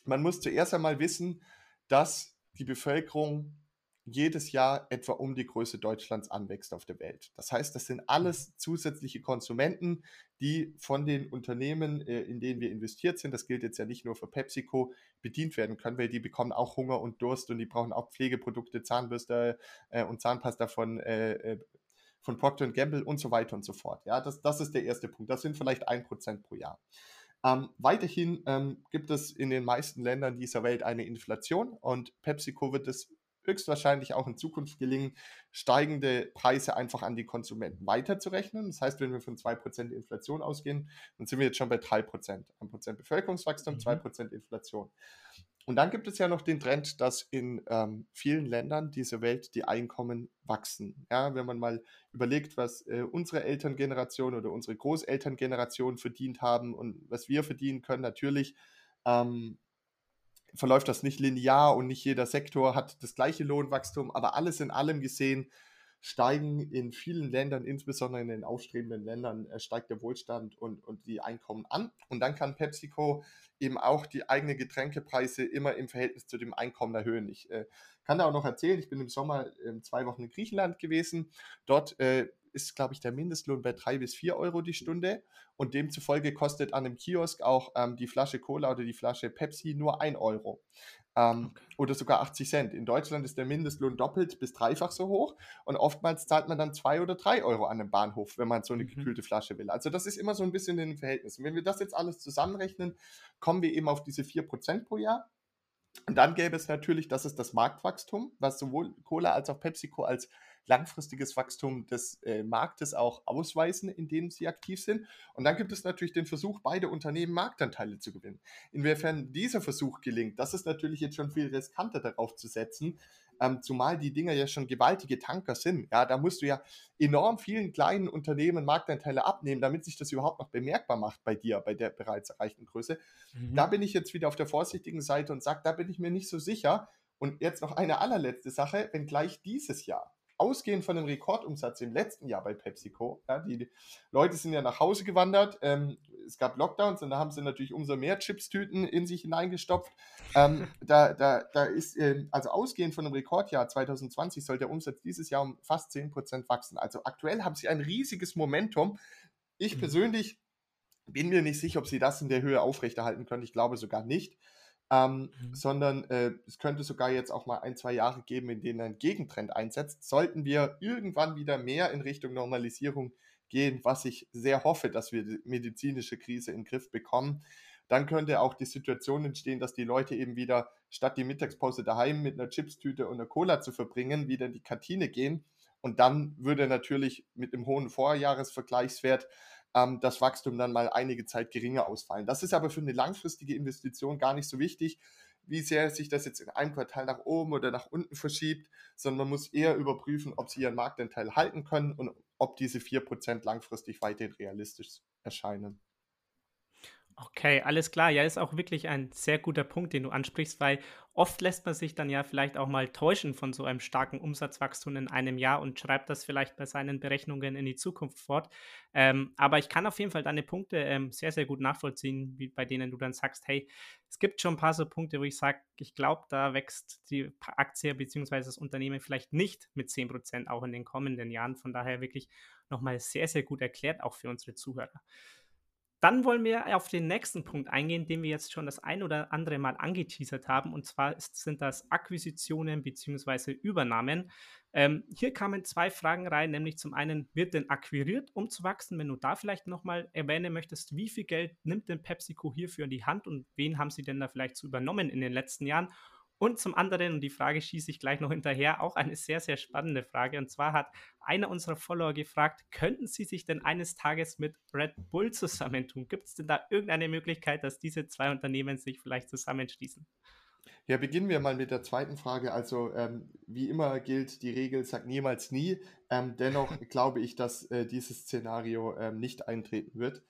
Man muss zuerst einmal wissen, dass die Bevölkerung jedes Jahr etwa um die Größe Deutschlands anwächst auf der Welt. Das heißt, das sind alles mhm. zusätzliche Konsumenten, die von den Unternehmen, äh, in denen wir investiert sind, das gilt jetzt ja nicht nur für PepsiCo, bedient werden können, weil die bekommen auch Hunger und Durst und die brauchen auch Pflegeprodukte, Zahnbürste äh, und Zahnpasta von äh, von Procter Gamble und so weiter und so fort. Ja, das, das ist der erste Punkt. Das sind vielleicht ein Prozent pro Jahr. Ähm, weiterhin ähm, gibt es in den meisten Ländern dieser Welt eine Inflation und PepsiCo wird es höchstwahrscheinlich auch in Zukunft gelingen, steigende Preise einfach an die Konsumenten weiterzurechnen. Das heißt, wenn wir von 2% Inflation ausgehen, dann sind wir jetzt schon bei 3%. 1% Bevölkerungswachstum, mhm. 2% Inflation. Und dann gibt es ja noch den Trend, dass in ähm, vielen Ländern dieser Welt die Einkommen wachsen. Ja, wenn man mal überlegt, was äh, unsere Elterngeneration oder unsere Großelterngeneration verdient haben und was wir verdienen können, natürlich ähm, verläuft das nicht linear und nicht jeder Sektor hat das gleiche Lohnwachstum, aber alles in allem gesehen steigen in vielen Ländern, insbesondere in den aufstrebenden Ländern, äh, steigt der Wohlstand und, und die Einkommen an. Und dann kann PepsiCo eben auch die eigenen Getränkepreise immer im Verhältnis zu dem Einkommen erhöhen. Ich äh, kann da auch noch erzählen, ich bin im Sommer äh, zwei Wochen in Griechenland gewesen. Dort äh, ist, glaube ich, der Mindestlohn bei drei bis vier Euro die Stunde und demzufolge kostet an einem Kiosk auch ähm, die Flasche Cola oder die Flasche Pepsi nur ein Euro. Ähm, okay. Oder sogar 80 Cent. In Deutschland ist der Mindestlohn doppelt bis dreifach so hoch und oftmals zahlt man dann zwei oder drei Euro an einem Bahnhof, wenn man so eine mhm. gekühlte Flasche will. Also das ist immer so ein bisschen in den Verhältnissen. Wenn wir das jetzt alles zusammenrechnen, kommen wir eben auf diese 4% pro Jahr. Und dann gäbe es natürlich, das ist das Marktwachstum, was sowohl Cola als auch PepsiCo als langfristiges Wachstum des äh, Marktes auch ausweisen, in dem sie aktiv sind. Und dann gibt es natürlich den Versuch, beide Unternehmen Marktanteile zu gewinnen. Inwiefern dieser Versuch gelingt, das ist natürlich jetzt schon viel riskanter darauf zu setzen, ähm, zumal die Dinger ja schon gewaltige Tanker sind. Ja, da musst du ja enorm vielen kleinen Unternehmen Marktanteile abnehmen, damit sich das überhaupt noch bemerkbar macht bei dir, bei der bereits erreichten Größe. Mhm. Da bin ich jetzt wieder auf der vorsichtigen Seite und sage, da bin ich mir nicht so sicher. Und jetzt noch eine allerletzte Sache, wenn gleich dieses Jahr ausgehend von dem Rekordumsatz im letzten Jahr bei PepsiCo, ja, die Leute sind ja nach Hause gewandert, ähm, es gab Lockdowns und da haben sie natürlich umso mehr Chipstüten in sich hineingestopft. Ähm, da, da, da ist, äh, also ausgehend von dem Rekordjahr 2020 soll der Umsatz dieses Jahr um fast 10% wachsen. Also aktuell haben sie ein riesiges Momentum. Ich mhm. persönlich bin mir nicht sicher, ob sie das in der Höhe aufrechterhalten können. Ich glaube sogar nicht ähm, mhm. sondern äh, es könnte sogar jetzt auch mal ein, zwei Jahre geben, in denen ein Gegentrend einsetzt. Sollten wir irgendwann wieder mehr in Richtung Normalisierung gehen, was ich sehr hoffe, dass wir die medizinische Krise in den Griff bekommen, dann könnte auch die Situation entstehen, dass die Leute eben wieder statt die Mittagspause daheim mit einer Chipstüte und einer Cola zu verbringen, wieder in die Kantine gehen. Und dann würde natürlich mit dem hohen Vorjahresvergleichswert ähm, das Wachstum dann mal einige Zeit geringer ausfallen. Das ist aber für eine langfristige Investition gar nicht so wichtig, wie sehr sich das jetzt in einem Quartal nach oben oder nach unten verschiebt, sondern man muss eher überprüfen, ob sie ihren Marktanteil halten können und ob diese 4% langfristig weiterhin realistisch erscheinen. Okay, alles klar. Ja, ist auch wirklich ein sehr guter Punkt, den du ansprichst, weil oft lässt man sich dann ja vielleicht auch mal täuschen von so einem starken Umsatzwachstum in einem Jahr und schreibt das vielleicht bei seinen Berechnungen in die Zukunft fort. Ähm, aber ich kann auf jeden Fall deine Punkte ähm, sehr, sehr gut nachvollziehen, wie, bei denen du dann sagst, hey, es gibt schon ein paar so Punkte, wo ich sage, ich glaube, da wächst die Aktie bzw. das Unternehmen vielleicht nicht mit 10% auch in den kommenden Jahren. Von daher wirklich nochmal sehr, sehr gut erklärt, auch für unsere Zuhörer. Dann wollen wir auf den nächsten Punkt eingehen, den wir jetzt schon das ein oder andere Mal angeteasert haben. Und zwar sind das Akquisitionen bzw. Übernahmen. Ähm, hier kamen zwei Fragen rein, nämlich zum einen, wird denn akquiriert, um zu wachsen? Wenn du da vielleicht nochmal erwähnen möchtest, wie viel Geld nimmt denn PepsiCo hierfür in die Hand und wen haben sie denn da vielleicht so übernommen in den letzten Jahren? Und zum anderen, und die Frage schieße ich gleich noch hinterher, auch eine sehr, sehr spannende Frage. Und zwar hat einer unserer Follower gefragt, könnten Sie sich denn eines Tages mit Red Bull zusammentun? Gibt es denn da irgendeine Möglichkeit, dass diese zwei Unternehmen sich vielleicht zusammenschließen? Ja, beginnen wir mal mit der zweiten Frage. Also ähm, wie immer gilt die Regel, sag niemals nie. Ähm, dennoch glaube ich, dass äh, dieses Szenario ähm, nicht eintreten wird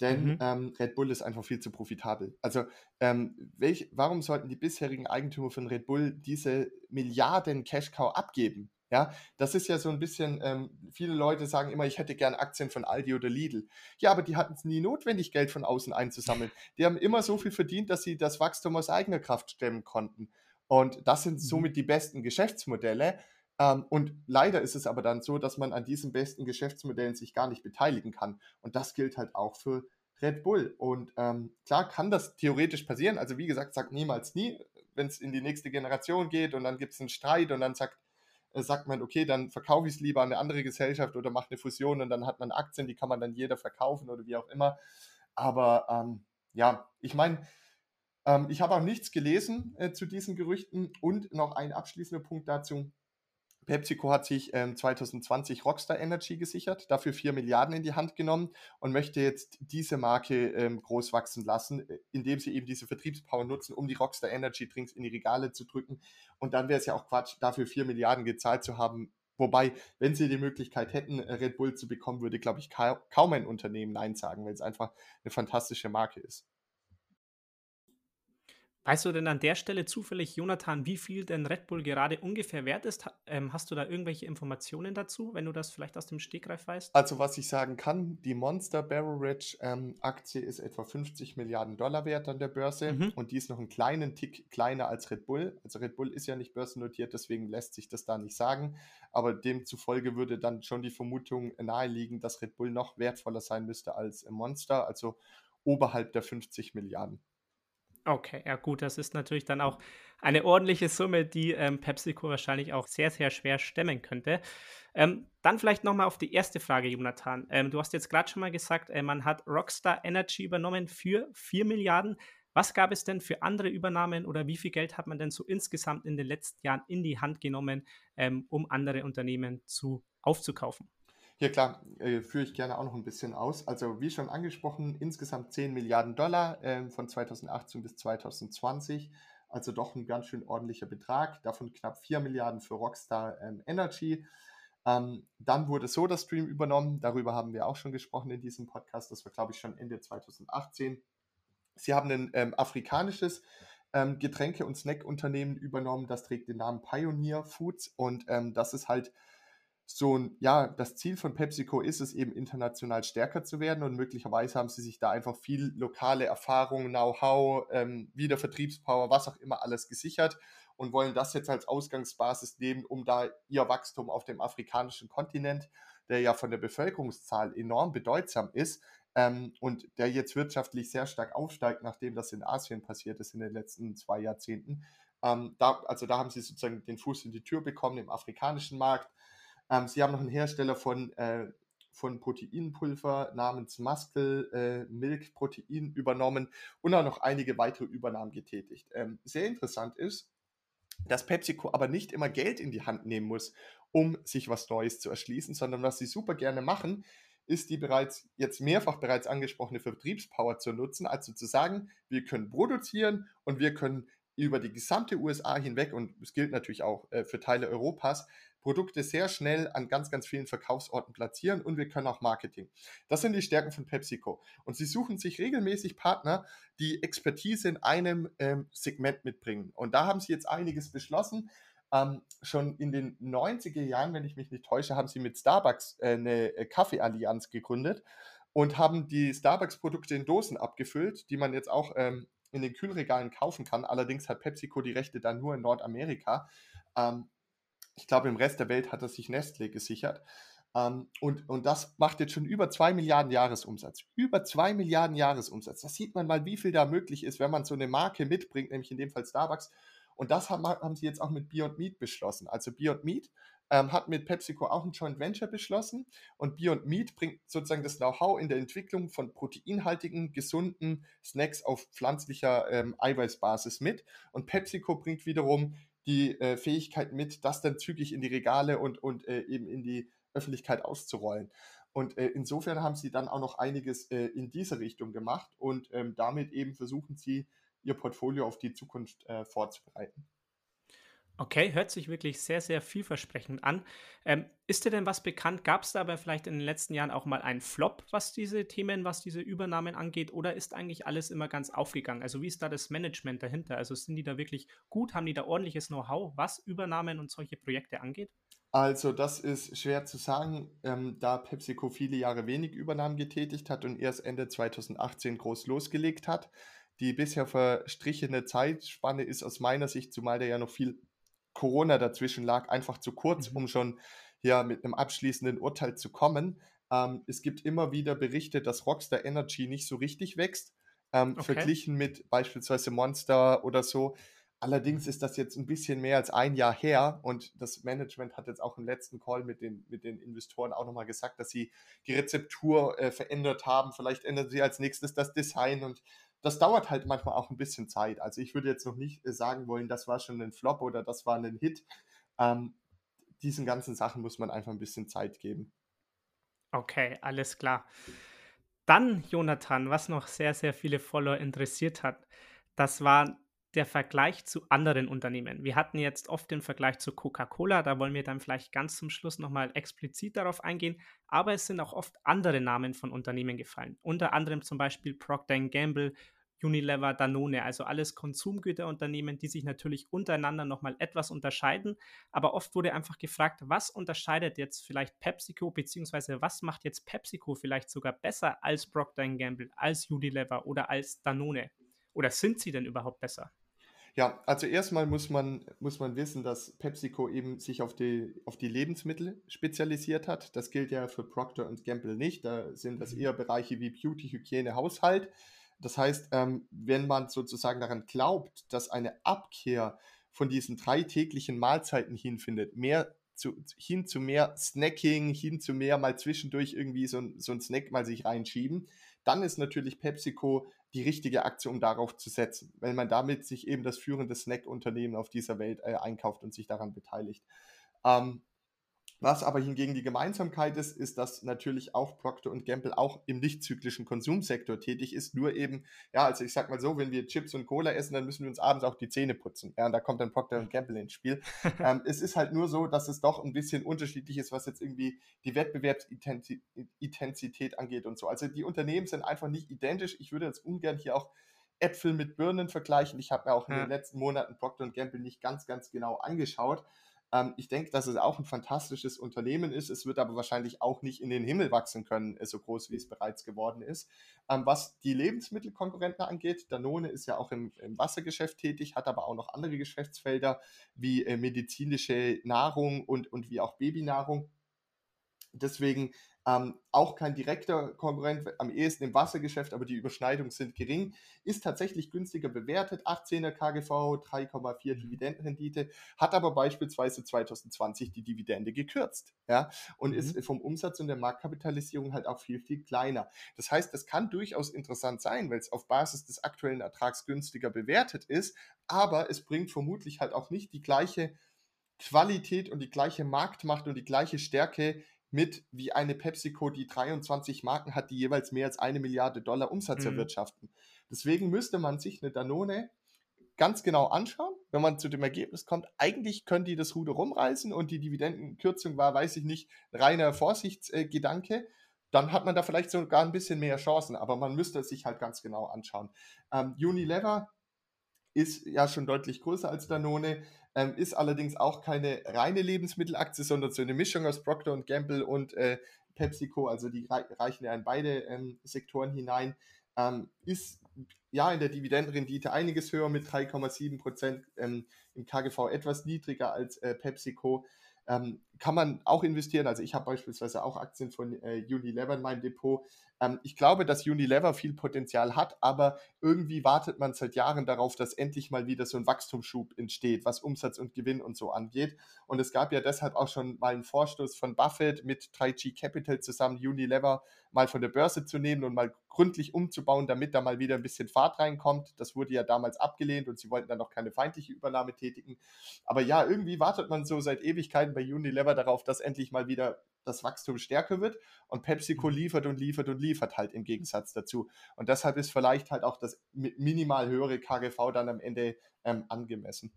denn mhm. ähm, Red Bull ist einfach viel zu profitabel. Also ähm, welch, warum sollten die bisherigen Eigentümer von Red Bull diese Milliarden Cash Cow abgeben? Ja, das ist ja so ein bisschen, ähm, viele Leute sagen immer, ich hätte gern Aktien von Aldi oder Lidl. Ja, aber die hatten es nie notwendig, Geld von außen einzusammeln. Die haben immer so viel verdient, dass sie das Wachstum aus eigener Kraft stemmen konnten. Und das sind mhm. somit die besten Geschäftsmodelle. Ähm, und leider ist es aber dann so, dass man an diesen besten Geschäftsmodellen sich gar nicht beteiligen kann. Und das gilt halt auch für Red Bull. Und ähm, klar kann das theoretisch passieren. Also wie gesagt, sagt niemals nie, wenn es in die nächste Generation geht und dann gibt es einen Streit und dann sagt, äh, sagt man, okay, dann verkaufe ich es lieber an eine andere Gesellschaft oder mache eine Fusion und dann hat man Aktien, die kann man dann jeder verkaufen oder wie auch immer. Aber ähm, ja, ich meine, ähm, ich habe auch nichts gelesen äh, zu diesen Gerüchten und noch ein abschließender Punkt dazu PepsiCo hat sich ähm, 2020 Rockstar Energy gesichert, dafür 4 Milliarden in die Hand genommen und möchte jetzt diese Marke ähm, groß wachsen lassen, äh, indem sie eben diese Vertriebspower nutzen, um die Rockstar Energy Drinks in die Regale zu drücken. Und dann wäre es ja auch Quatsch, dafür 4 Milliarden gezahlt zu haben. Wobei, wenn sie die Möglichkeit hätten, äh, Red Bull zu bekommen, würde, glaube ich, kaum ein Unternehmen Nein sagen, weil es einfach eine fantastische Marke ist. Weißt du denn an der Stelle zufällig, Jonathan, wie viel denn Red Bull gerade ungefähr wert ist? Ähm, hast du da irgendwelche Informationen dazu, wenn du das vielleicht aus dem Stegreif weißt? Also was ich sagen kann, die Monster Beverage ähm, Aktie ist etwa 50 Milliarden Dollar wert an der Börse mhm. und die ist noch einen kleinen Tick kleiner als Red Bull. Also Red Bull ist ja nicht börsennotiert, deswegen lässt sich das da nicht sagen. Aber demzufolge würde dann schon die Vermutung naheliegen, dass Red Bull noch wertvoller sein müsste als Monster, also oberhalb der 50 Milliarden. Okay, ja gut, das ist natürlich dann auch eine ordentliche Summe, die ähm, PepsiCo wahrscheinlich auch sehr, sehr schwer stemmen könnte. Ähm, dann vielleicht nochmal auf die erste Frage, Jonathan. Ähm, du hast jetzt gerade schon mal gesagt, äh, man hat Rockstar Energy übernommen für 4 Milliarden. Was gab es denn für andere Übernahmen oder wie viel Geld hat man denn so insgesamt in den letzten Jahren in die Hand genommen, ähm, um andere Unternehmen zu aufzukaufen? Ja klar, äh, führe ich gerne auch noch ein bisschen aus. Also wie schon angesprochen, insgesamt 10 Milliarden Dollar äh, von 2018 bis 2020. Also doch ein ganz schön ordentlicher Betrag. Davon knapp 4 Milliarden für Rockstar ähm, Energy. Ähm, dann wurde SodaStream übernommen. Darüber haben wir auch schon gesprochen in diesem Podcast. Das war, glaube ich, schon Ende 2018. Sie haben ein ähm, afrikanisches ähm, Getränke- und Snackunternehmen übernommen. Das trägt den Namen Pioneer Foods und ähm, das ist halt so ein, ja, das Ziel von PepsiCo ist es eben international stärker zu werden und möglicherweise haben sie sich da einfach viel lokale Erfahrung, Know-how, ähm, wieder Vertriebspower, was auch immer alles gesichert und wollen das jetzt als Ausgangsbasis nehmen, um da ihr Wachstum auf dem afrikanischen Kontinent, der ja von der Bevölkerungszahl enorm bedeutsam ist ähm, und der jetzt wirtschaftlich sehr stark aufsteigt, nachdem das in Asien passiert ist in den letzten zwei Jahrzehnten. Ähm, da, also da haben sie sozusagen den Fuß in die Tür bekommen im afrikanischen Markt ähm, sie haben noch einen Hersteller von, äh, von Proteinpulver namens Muscle äh, Milk Protein übernommen und auch noch einige weitere Übernahmen getätigt. Ähm, sehr interessant ist, dass PepsiCo aber nicht immer Geld in die Hand nehmen muss, um sich was Neues zu erschließen, sondern was sie super gerne machen, ist die bereits jetzt mehrfach bereits angesprochene Vertriebspower zu nutzen, also zu sagen, wir können produzieren und wir können über die gesamte USA hinweg, und es gilt natürlich auch äh, für Teile Europas, Produkte sehr schnell an ganz, ganz vielen Verkaufsorten platzieren und wir können auch Marketing. Das sind die Stärken von PepsiCo. Und sie suchen sich regelmäßig Partner, die Expertise in einem ähm, Segment mitbringen. Und da haben sie jetzt einiges beschlossen. Ähm, schon in den 90er Jahren, wenn ich mich nicht täusche, haben sie mit Starbucks äh, eine äh, Kaffeeallianz gegründet und haben die Starbucks-Produkte in Dosen abgefüllt, die man jetzt auch ähm, in den Kühlregalen kaufen kann. Allerdings hat PepsiCo die Rechte dann nur in Nordamerika. Ähm, ich glaube, im Rest der Welt hat er sich Nestle gesichert. Ähm, und, und das macht jetzt schon über 2 Milliarden Jahresumsatz. Über 2 Milliarden Jahresumsatz. Das sieht man mal, wie viel da möglich ist, wenn man so eine Marke mitbringt, nämlich in dem Fall Starbucks. Und das haben, haben sie jetzt auch mit Beyond Meat beschlossen. Also Beyond Meat ähm, hat mit PepsiCo auch ein Joint Venture beschlossen und Beyond Meat bringt sozusagen das Know-how in der Entwicklung von proteinhaltigen, gesunden Snacks auf pflanzlicher ähm, Eiweißbasis mit und PepsiCo bringt wiederum die äh, Fähigkeit mit, das dann zügig in die Regale und, und äh, eben in die Öffentlichkeit auszurollen. Und äh, insofern haben sie dann auch noch einiges äh, in diese Richtung gemacht und ähm, damit eben versuchen sie, ihr Portfolio auf die Zukunft äh, vorzubereiten. Okay, hört sich wirklich sehr, sehr vielversprechend an. Ähm, ist dir denn was bekannt? Gab es da aber vielleicht in den letzten Jahren auch mal einen Flop, was diese Themen, was diese Übernahmen angeht? Oder ist eigentlich alles immer ganz aufgegangen? Also wie ist da das Management dahinter? Also sind die da wirklich gut? Haben die da ordentliches Know-how, was Übernahmen und solche Projekte angeht? Also das ist schwer zu sagen, ähm, da PepsiCo viele Jahre wenig Übernahmen getätigt hat und erst Ende 2018 groß losgelegt hat. Die bisher verstrichene Zeitspanne ist aus meiner Sicht, zumal der ja noch viel Corona dazwischen lag, einfach zu kurz, mhm. um schon ja mit einem abschließenden Urteil zu kommen. Ähm, es gibt immer wieder Berichte, dass Rockstar Energy nicht so richtig wächst, ähm, okay. verglichen mit beispielsweise Monster oder so. Allerdings ist das jetzt ein bisschen mehr als ein Jahr her und das Management hat jetzt auch im letzten Call mit den, mit den Investoren auch nochmal gesagt, dass sie die Rezeptur äh, verändert haben. Vielleicht ändern sie als nächstes das Design und das dauert halt manchmal auch ein bisschen Zeit. Also ich würde jetzt noch nicht äh, sagen wollen, das war schon ein Flop oder das war ein Hit. Ähm, diesen ganzen Sachen muss man einfach ein bisschen Zeit geben. Okay, alles klar. Dann, Jonathan, was noch sehr, sehr viele Follower interessiert hat, das war der Vergleich zu anderen Unternehmen. Wir hatten jetzt oft den Vergleich zu Coca-Cola, da wollen wir dann vielleicht ganz zum Schluss nochmal explizit darauf eingehen, aber es sind auch oft andere Namen von Unternehmen gefallen. Unter anderem zum Beispiel Procter Gamble, Unilever, Danone, also alles Konsumgüterunternehmen, die sich natürlich untereinander nochmal etwas unterscheiden. Aber oft wurde einfach gefragt, was unterscheidet jetzt vielleicht PepsiCo, beziehungsweise was macht jetzt PepsiCo vielleicht sogar besser als Procter Gamble, als Unilever oder als Danone? Oder sind sie denn überhaupt besser? Ja, also erstmal muss man, muss man wissen, dass PepsiCo eben sich auf die, auf die Lebensmittel spezialisiert hat. Das gilt ja für Procter Gamble nicht. Da sind das mhm. eher Bereiche wie Beauty, Hygiene, Haushalt. Das heißt, ähm, wenn man sozusagen daran glaubt, dass eine Abkehr von diesen drei täglichen Mahlzeiten hinfindet, mehr zu, hin zu mehr Snacking, hin zu mehr mal zwischendurch irgendwie so, so ein Snack mal sich reinschieben, dann ist natürlich PepsiCo die richtige Aktie, um darauf zu setzen, weil man damit sich eben das führende Snack-Unternehmen auf dieser Welt äh, einkauft und sich daran beteiligt. Ähm, was aber hingegen die Gemeinsamkeit ist, ist, dass natürlich auch Procter Gamble auch im nichtzyklischen Konsumsektor tätig ist. Nur eben, ja, also ich sag mal so, wenn wir Chips und Cola essen, dann müssen wir uns abends auch die Zähne putzen. Ja, und da kommt dann Procter Gamble ins Spiel. ähm, es ist halt nur so, dass es doch ein bisschen unterschiedlich ist, was jetzt irgendwie die Wettbewerbsintensität angeht und so. Also die Unternehmen sind einfach nicht identisch. Ich würde jetzt ungern hier auch Äpfel mit Birnen vergleichen. Ich habe mir auch in ja. den letzten Monaten Procter Gamble nicht ganz, ganz genau angeschaut. Ähm, ich denke, dass es auch ein fantastisches Unternehmen ist. Es wird aber wahrscheinlich auch nicht in den Himmel wachsen können, äh, so groß wie es bereits geworden ist. Ähm, was die Lebensmittelkonkurrenten angeht, Danone ist ja auch im, im, Wassergeschäft tätig, hat aber auch noch andere Geschäftsfelder wie äh, medizinische Nahrung und, und wie auch Babynahrung. Deswegen ähm, auch kein direkter Konkurrent, am ehesten im Wassergeschäft, aber die Überschneidungen sind gering, ist tatsächlich günstiger bewertet, 18er KGV, 3,4 Dividendenrendite, hat aber beispielsweise 2020 die Dividende gekürzt, ja, und mhm. ist vom Umsatz und der Marktkapitalisierung halt auch viel, viel kleiner. Das heißt, das kann durchaus interessant sein, weil es auf Basis des aktuellen Ertrags günstiger bewertet ist, aber es bringt vermutlich halt auch nicht die gleiche Qualität und die gleiche Marktmacht und die gleiche Stärke mit wie eine PepsiCo, die 23 Marken hat, die jeweils mehr als eine Milliarde Dollar Umsatz mhm. erwirtschaften. Deswegen müsste man sich eine Danone ganz genau anschauen, wenn man zu dem Ergebnis kommt, eigentlich können die das Ruder rumreißen und die Dividendenkürzung war, weiß ich nicht, reiner Vorsichtsgedanke, dann hat man da vielleicht sogar ein bisschen mehr Chancen, aber man müsste es sich halt ganz genau anschauen. Ähm, Unilever ist ja schon deutlich größer als Danone, ähm, ist allerdings auch keine reine Lebensmittelaktie, sondern so eine Mischung aus Procter Gamble und äh, PepsiCo, also die reichen ja in beide ähm, Sektoren hinein, ähm, ist ja in der Dividendenrendite einiges höher mit 3,7 Prozent, ähm, im KGV etwas niedriger als äh, PepsiCo. Kann man auch investieren. Also ich habe beispielsweise auch Aktien von äh, Unilever in meinem Depot. Ähm, ich glaube, dass Unilever viel Potenzial hat, aber irgendwie wartet man seit Jahren darauf, dass endlich mal wieder so ein Wachstumsschub entsteht, was Umsatz und Gewinn und so angeht. Und es gab ja deshalb auch schon mal einen Vorstoß von Buffett mit 3G Capital zusammen, Unilever mal von der Börse zu nehmen und mal gründlich umzubauen, damit da mal wieder ein bisschen Fahrt reinkommt. Das wurde ja damals abgelehnt und sie wollten dann noch keine feindliche Übernahme tätigen. Aber ja, irgendwie wartet man so seit Ewigkeiten bei Unilever darauf, dass endlich mal wieder das Wachstum stärker wird und PepsiCo mhm. liefert und liefert und liefert halt im Gegensatz dazu. Und deshalb ist vielleicht halt auch das minimal höhere KGV dann am Ende ähm, angemessen.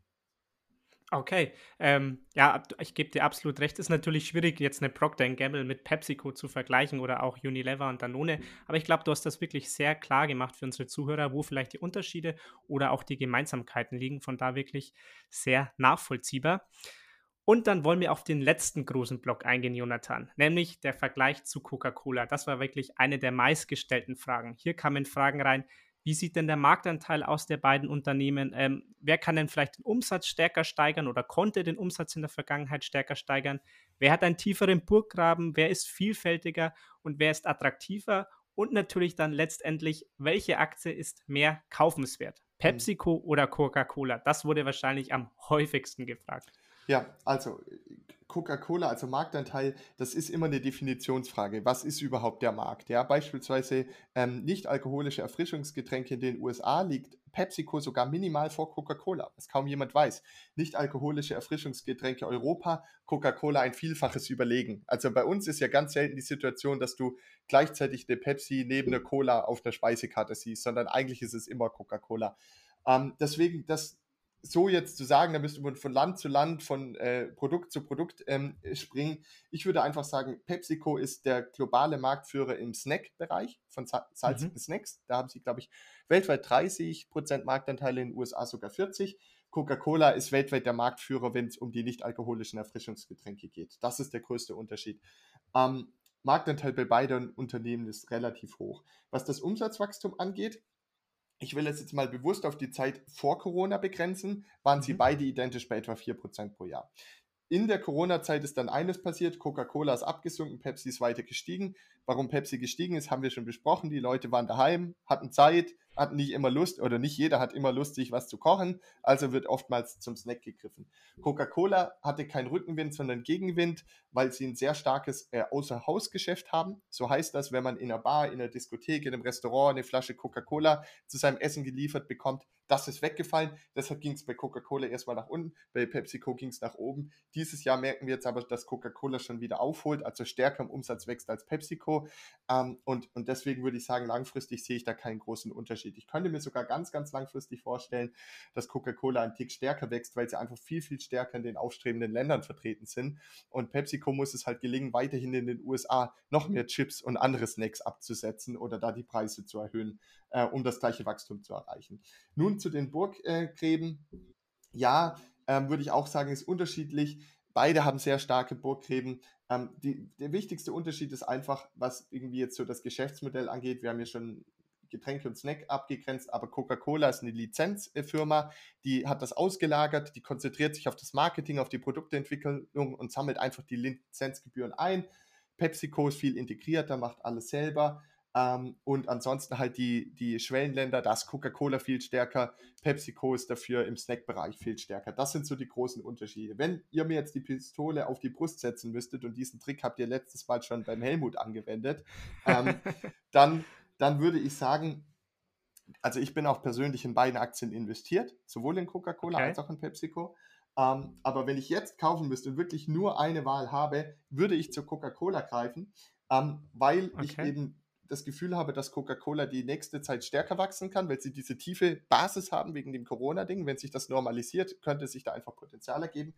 Okay, ähm, ja, ich gebe dir absolut recht. Es Ist natürlich schwierig, jetzt eine Procter Gamble mit PepsiCo zu vergleichen oder auch Unilever und Danone. Aber ich glaube, du hast das wirklich sehr klar gemacht für unsere Zuhörer, wo vielleicht die Unterschiede oder auch die Gemeinsamkeiten liegen. Von da wirklich sehr nachvollziehbar. Und dann wollen wir auf den letzten großen Block eingehen, Jonathan, nämlich der Vergleich zu Coca-Cola. Das war wirklich eine der meistgestellten Fragen. Hier kamen Fragen rein, wie sieht denn der Marktanteil aus der beiden Unternehmen? Ähm, wer kann denn vielleicht den Umsatz stärker steigern oder konnte den Umsatz in der Vergangenheit stärker steigern? Wer hat einen tieferen Burggraben? Wer ist vielfältiger und wer ist attraktiver? Und natürlich dann letztendlich, welche Aktie ist mehr kaufenswert? Mhm. PepsiCo oder Coca-Cola? Das wurde wahrscheinlich am häufigsten gefragt. Ja, also Coca-Cola, also Marktanteil, das ist immer eine Definitionsfrage. Was ist überhaupt der Markt? Ja, beispielsweise ähm, nicht alkoholische Erfrischungsgetränke in den USA liegt PepsiCo sogar minimal vor Coca-Cola, was kaum jemand weiß. Nicht alkoholische Erfrischungsgetränke Europa, Coca-Cola ein Vielfaches überlegen. Also bei uns ist ja ganz selten die Situation, dass du gleichzeitig eine Pepsi neben einer Cola auf der Speisekarte siehst, sondern eigentlich ist es immer Coca-Cola. Ähm, deswegen, das, so jetzt zu sagen, da müsste man von Land zu Land, von äh, Produkt zu Produkt ähm, springen. Ich würde einfach sagen, PepsiCo ist der globale Marktführer im Snack-Bereich von salzigen mhm. Snacks. Da haben sie, glaube ich, weltweit 30 Prozent Marktanteile, in den USA sogar 40. Coca-Cola ist weltweit der Marktführer, wenn es um die nicht alkoholischen Erfrischungsgetränke geht. Das ist der größte Unterschied. Ähm, Marktanteil bei beiden Unternehmen ist relativ hoch. Was das Umsatzwachstum angeht, ich will es jetzt mal bewusst auf die Zeit vor Corona begrenzen, waren sie mhm. beide identisch bei etwa 4% pro Jahr. In der Corona-Zeit ist dann eines passiert, Coca-Cola ist abgesunken, Pepsi ist weiter gestiegen. Warum Pepsi gestiegen ist, haben wir schon besprochen. Die Leute waren daheim, hatten Zeit, hatten nicht immer Lust oder nicht jeder hat immer Lust, sich was zu kochen, also wird oftmals zum Snack gegriffen. Coca-Cola hatte keinen Rückenwind, sondern Gegenwind, weil sie ein sehr starkes äh, Außerhausgeschäft haben. So heißt das, wenn man in einer Bar, in einer Diskothek, in einem Restaurant eine Flasche Coca-Cola zu seinem Essen geliefert bekommt, das ist weggefallen. Deshalb ging es bei Coca-Cola erstmal nach unten, bei PepsiCo ging es nach oben. Dieses Jahr merken wir jetzt aber, dass Coca-Cola schon wieder aufholt, also stärker im Umsatz wächst als PepsiCo. Ähm, und, und deswegen würde ich sagen, langfristig sehe ich da keinen großen Unterschied. Ich könnte mir sogar ganz, ganz langfristig vorstellen, dass Coca-Cola ein Tick stärker wächst, weil sie einfach viel, viel stärker in den aufstrebenden Ländern vertreten sind. Und PepsiCo muss es halt gelingen, weiterhin in den USA noch mehr Chips und andere Snacks abzusetzen oder da die Preise zu erhöhen, äh, um das gleiche Wachstum zu erreichen. Nun zu den Burggräben. Ja, ähm, würde ich auch sagen, ist unterschiedlich. Beide haben sehr starke Burggräben. Ähm, die, der wichtigste Unterschied ist einfach, was irgendwie jetzt so das Geschäftsmodell angeht. Wir haben ja schon Getränke und Snack abgegrenzt, aber Coca-Cola ist eine Lizenzfirma, die hat das ausgelagert, die konzentriert sich auf das Marketing, auf die Produktentwicklung und sammelt einfach die Lizenzgebühren ein. PepsiCo ist viel integrierter, macht alles selber. Ähm, und ansonsten halt die, die Schwellenländer, da ist Coca-Cola viel stärker, PepsiCo ist dafür im Snack-Bereich viel stärker. Das sind so die großen Unterschiede. Wenn ihr mir jetzt die Pistole auf die Brust setzen müsstet und diesen Trick habt ihr letztes Mal schon beim Helmut angewendet, ähm, dann, dann würde ich sagen, also ich bin auch persönlich in beiden Aktien investiert, sowohl in Coca-Cola okay. als auch in PepsiCo. Ähm, aber wenn ich jetzt kaufen müsste und wirklich nur eine Wahl habe, würde ich zur Coca-Cola greifen, ähm, weil okay. ich eben das Gefühl habe, dass Coca-Cola die nächste Zeit stärker wachsen kann, weil sie diese tiefe Basis haben wegen dem Corona-Ding. Wenn sich das normalisiert, könnte sich da einfach Potenzial ergeben.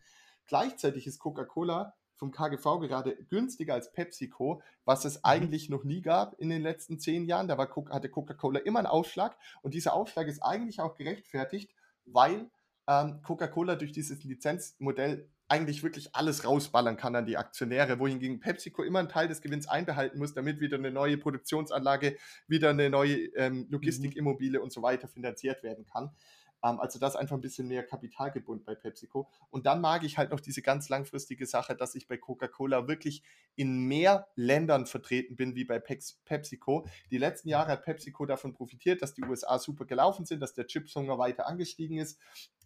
Gleichzeitig ist Coca-Cola vom KGV gerade günstiger als PepsiCo, was es mhm. eigentlich noch nie gab in den letzten zehn Jahren. Da war, hatte Coca-Cola immer einen Aufschlag und dieser Aufschlag ist eigentlich auch gerechtfertigt, weil ähm, Coca-Cola durch dieses Lizenzmodell eigentlich wirklich alles rausballern kann an die Aktionäre, wohingegen PepsiCo immer einen Teil des Gewinns einbehalten muss, damit wieder eine neue Produktionsanlage, wieder eine neue ähm, Logistikimmobilie und so weiter finanziert werden kann. Ähm, also das einfach ein bisschen mehr Kapital gebunden bei PepsiCo. Und dann mag ich halt noch diese ganz langfristige Sache, dass ich bei Coca-Cola wirklich in mehr Ländern vertreten bin wie bei PepsiCo. Die letzten Jahre hat PepsiCo davon profitiert, dass die USA super gelaufen sind, dass der Chipshunger weiter angestiegen ist.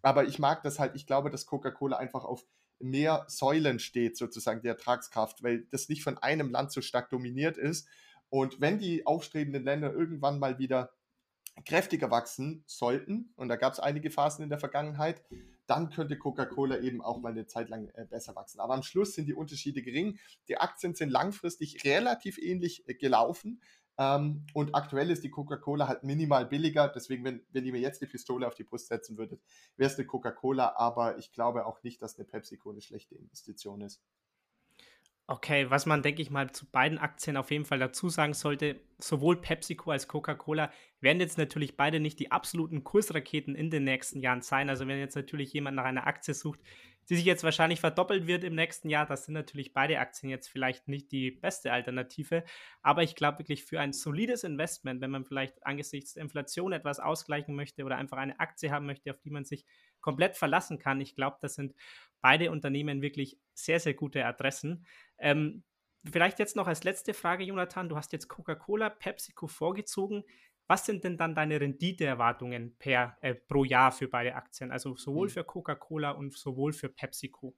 Aber ich mag das halt, ich glaube, dass Coca-Cola einfach auf mehr Säulen steht, sozusagen die Ertragskraft, weil das nicht von einem Land so stark dominiert ist. Und wenn die aufstrebenden Länder irgendwann mal wieder kräftiger wachsen sollten, und da gab es einige Phasen in der Vergangenheit, dann könnte Coca-Cola eben auch mal eine Zeit lang äh, besser wachsen. Aber am Schluss sind die Unterschiede gering. Die Aktien sind langfristig relativ ähnlich äh, gelaufen. Ähm, und aktuell ist die Coca-Cola halt minimal billiger. Deswegen, wenn, wenn ihr mir jetzt die Pistole auf die Brust setzen würdet, wäre es eine Coca-Cola. Aber ich glaube auch nicht, dass eine PepsiCo eine schlechte Investition ist. Okay, was man, denke ich mal, zu beiden Aktien auf jeden Fall dazu sagen sollte, sowohl PepsiCo als Coca-Cola werden jetzt natürlich beide nicht die absoluten Kursraketen in den nächsten Jahren sein. Also wenn jetzt natürlich jemand nach einer Aktie sucht, die sich jetzt wahrscheinlich verdoppelt wird im nächsten Jahr. Das sind natürlich beide Aktien jetzt vielleicht nicht die beste Alternative. Aber ich glaube wirklich für ein solides Investment, wenn man vielleicht angesichts der Inflation etwas ausgleichen möchte oder einfach eine Aktie haben möchte, auf die man sich komplett verlassen kann, ich glaube, das sind beide Unternehmen wirklich sehr, sehr gute Adressen. Ähm, vielleicht jetzt noch als letzte Frage, Jonathan. Du hast jetzt Coca-Cola, PepsiCo vorgezogen. Was sind denn dann deine Renditeerwartungen per, äh, pro Jahr für beide Aktien? Also sowohl hm. für Coca-Cola und sowohl für PepsiCo?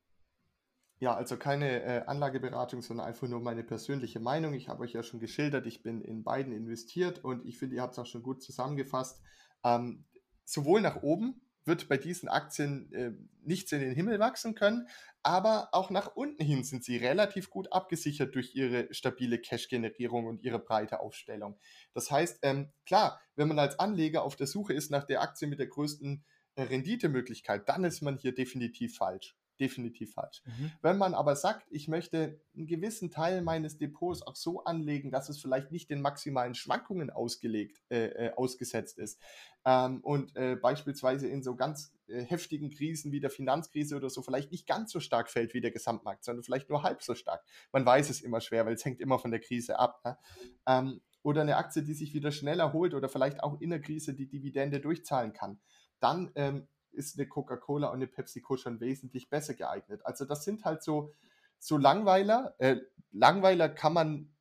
Ja, also keine äh, Anlageberatung, sondern einfach nur meine persönliche Meinung. Ich habe euch ja schon geschildert, ich bin in beiden investiert und ich finde, ihr habt es auch schon gut zusammengefasst. Ähm, sowohl nach oben wird bei diesen Aktien äh, nichts in den Himmel wachsen können, aber auch nach unten hin sind sie relativ gut abgesichert durch ihre stabile Cash-Generierung und ihre breite Aufstellung. Das heißt, ähm, klar, wenn man als Anleger auf der Suche ist nach der Aktie mit der größten äh, Renditemöglichkeit, dann ist man hier definitiv falsch definitiv falsch. Mhm. Wenn man aber sagt, ich möchte einen gewissen Teil meines Depots auch so anlegen, dass es vielleicht nicht den maximalen Schwankungen ausgelegt, äh, äh, ausgesetzt ist ähm, und äh, beispielsweise in so ganz äh, heftigen Krisen wie der Finanzkrise oder so vielleicht nicht ganz so stark fällt wie der Gesamtmarkt, sondern vielleicht nur halb so stark. Man weiß es immer schwer, weil es hängt immer von der Krise ab. Ne? Ähm, oder eine Aktie, die sich wieder schneller holt oder vielleicht auch in der Krise die Dividende durchzahlen kann. Dann ähm, ist eine Coca-Cola und eine PepsiCo schon wesentlich besser geeignet. Also das sind halt so, so Langweiler. Äh, Langweiler kann man,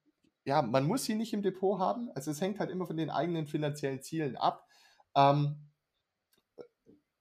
ja, man muss sie nicht im Depot haben. Also es hängt halt immer von den eigenen finanziellen Zielen ab. Ähm,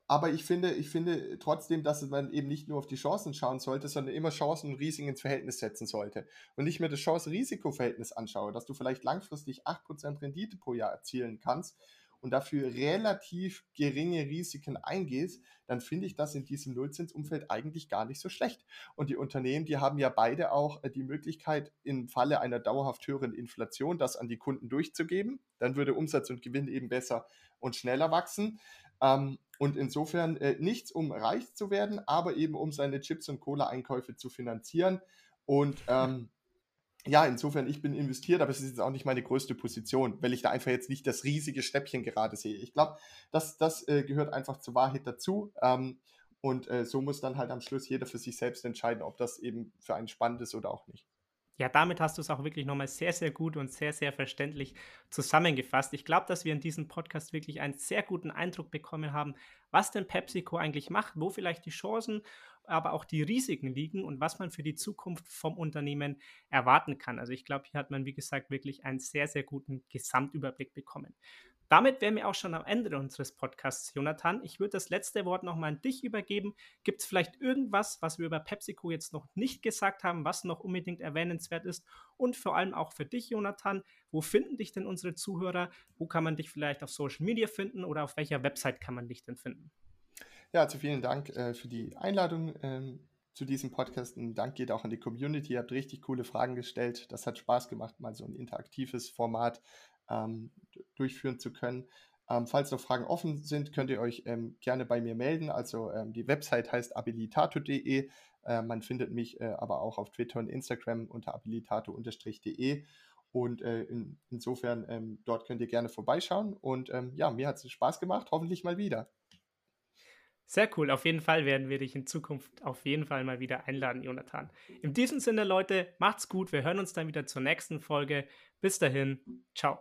aber ich finde, ich finde trotzdem, dass man eben nicht nur auf die Chancen schauen sollte, sondern immer Chancen und Risiken ins Verhältnis setzen sollte. Und nicht mehr das Chance-Risiko-Verhältnis anschaue, dass du vielleicht langfristig 8% Rendite pro Jahr erzielen kannst und dafür relativ geringe Risiken eingehst, dann finde ich das in diesem Nullzinsumfeld eigentlich gar nicht so schlecht. Und die Unternehmen, die haben ja beide auch äh, die Möglichkeit, im Falle einer dauerhaft höheren Inflation das an die Kunden durchzugeben. Dann würde Umsatz und Gewinn eben besser und schneller wachsen. Ähm, und insofern äh, nichts, um reich zu werden, aber eben um seine Chips- und Cola-Einkäufe zu finanzieren. Und ähm, ja, insofern, ich bin investiert, aber es ist jetzt auch nicht meine größte Position, weil ich da einfach jetzt nicht das riesige Schnäppchen gerade sehe. Ich glaube, das, das äh, gehört einfach zur Wahrheit dazu. Ähm, und äh, so muss dann halt am Schluss jeder für sich selbst entscheiden, ob das eben für einen spannend ist oder auch nicht. Ja, damit hast du es auch wirklich nochmal sehr, sehr gut und sehr, sehr verständlich zusammengefasst. Ich glaube, dass wir in diesem Podcast wirklich einen sehr guten Eindruck bekommen haben, was denn PepsiCo eigentlich macht, wo vielleicht die Chancen aber auch die Risiken liegen und was man für die Zukunft vom Unternehmen erwarten kann. Also ich glaube, hier hat man, wie gesagt, wirklich einen sehr, sehr guten Gesamtüberblick bekommen. Damit wären wir auch schon am Ende unseres Podcasts, Jonathan. Ich würde das letzte Wort nochmal an dich übergeben. Gibt es vielleicht irgendwas, was wir über PepsiCo jetzt noch nicht gesagt haben, was noch unbedingt erwähnenswert ist? Und vor allem auch für dich, Jonathan, wo finden dich denn unsere Zuhörer? Wo kann man dich vielleicht auf Social Media finden oder auf welcher Website kann man dich denn finden? Ja, also vielen Dank äh, für die Einladung ähm, zu diesem Podcast. Ein Dank geht auch an die Community. Ihr habt richtig coole Fragen gestellt. Das hat Spaß gemacht, mal so ein interaktives Format ähm, durchführen zu können. Ähm, falls noch Fragen offen sind, könnt ihr euch ähm, gerne bei mir melden. Also ähm, die Website heißt habilitato.de. Äh, man findet mich äh, aber auch auf Twitter und Instagram unter habilitato-de. Und äh, in, insofern, ähm, dort könnt ihr gerne vorbeischauen. Und ähm, ja, mir hat es Spaß gemacht. Hoffentlich mal wieder. Sehr cool. Auf jeden Fall werden wir dich in Zukunft auf jeden Fall mal wieder einladen, Jonathan. In diesem Sinne, Leute, macht's gut. Wir hören uns dann wieder zur nächsten Folge. Bis dahin. Ciao.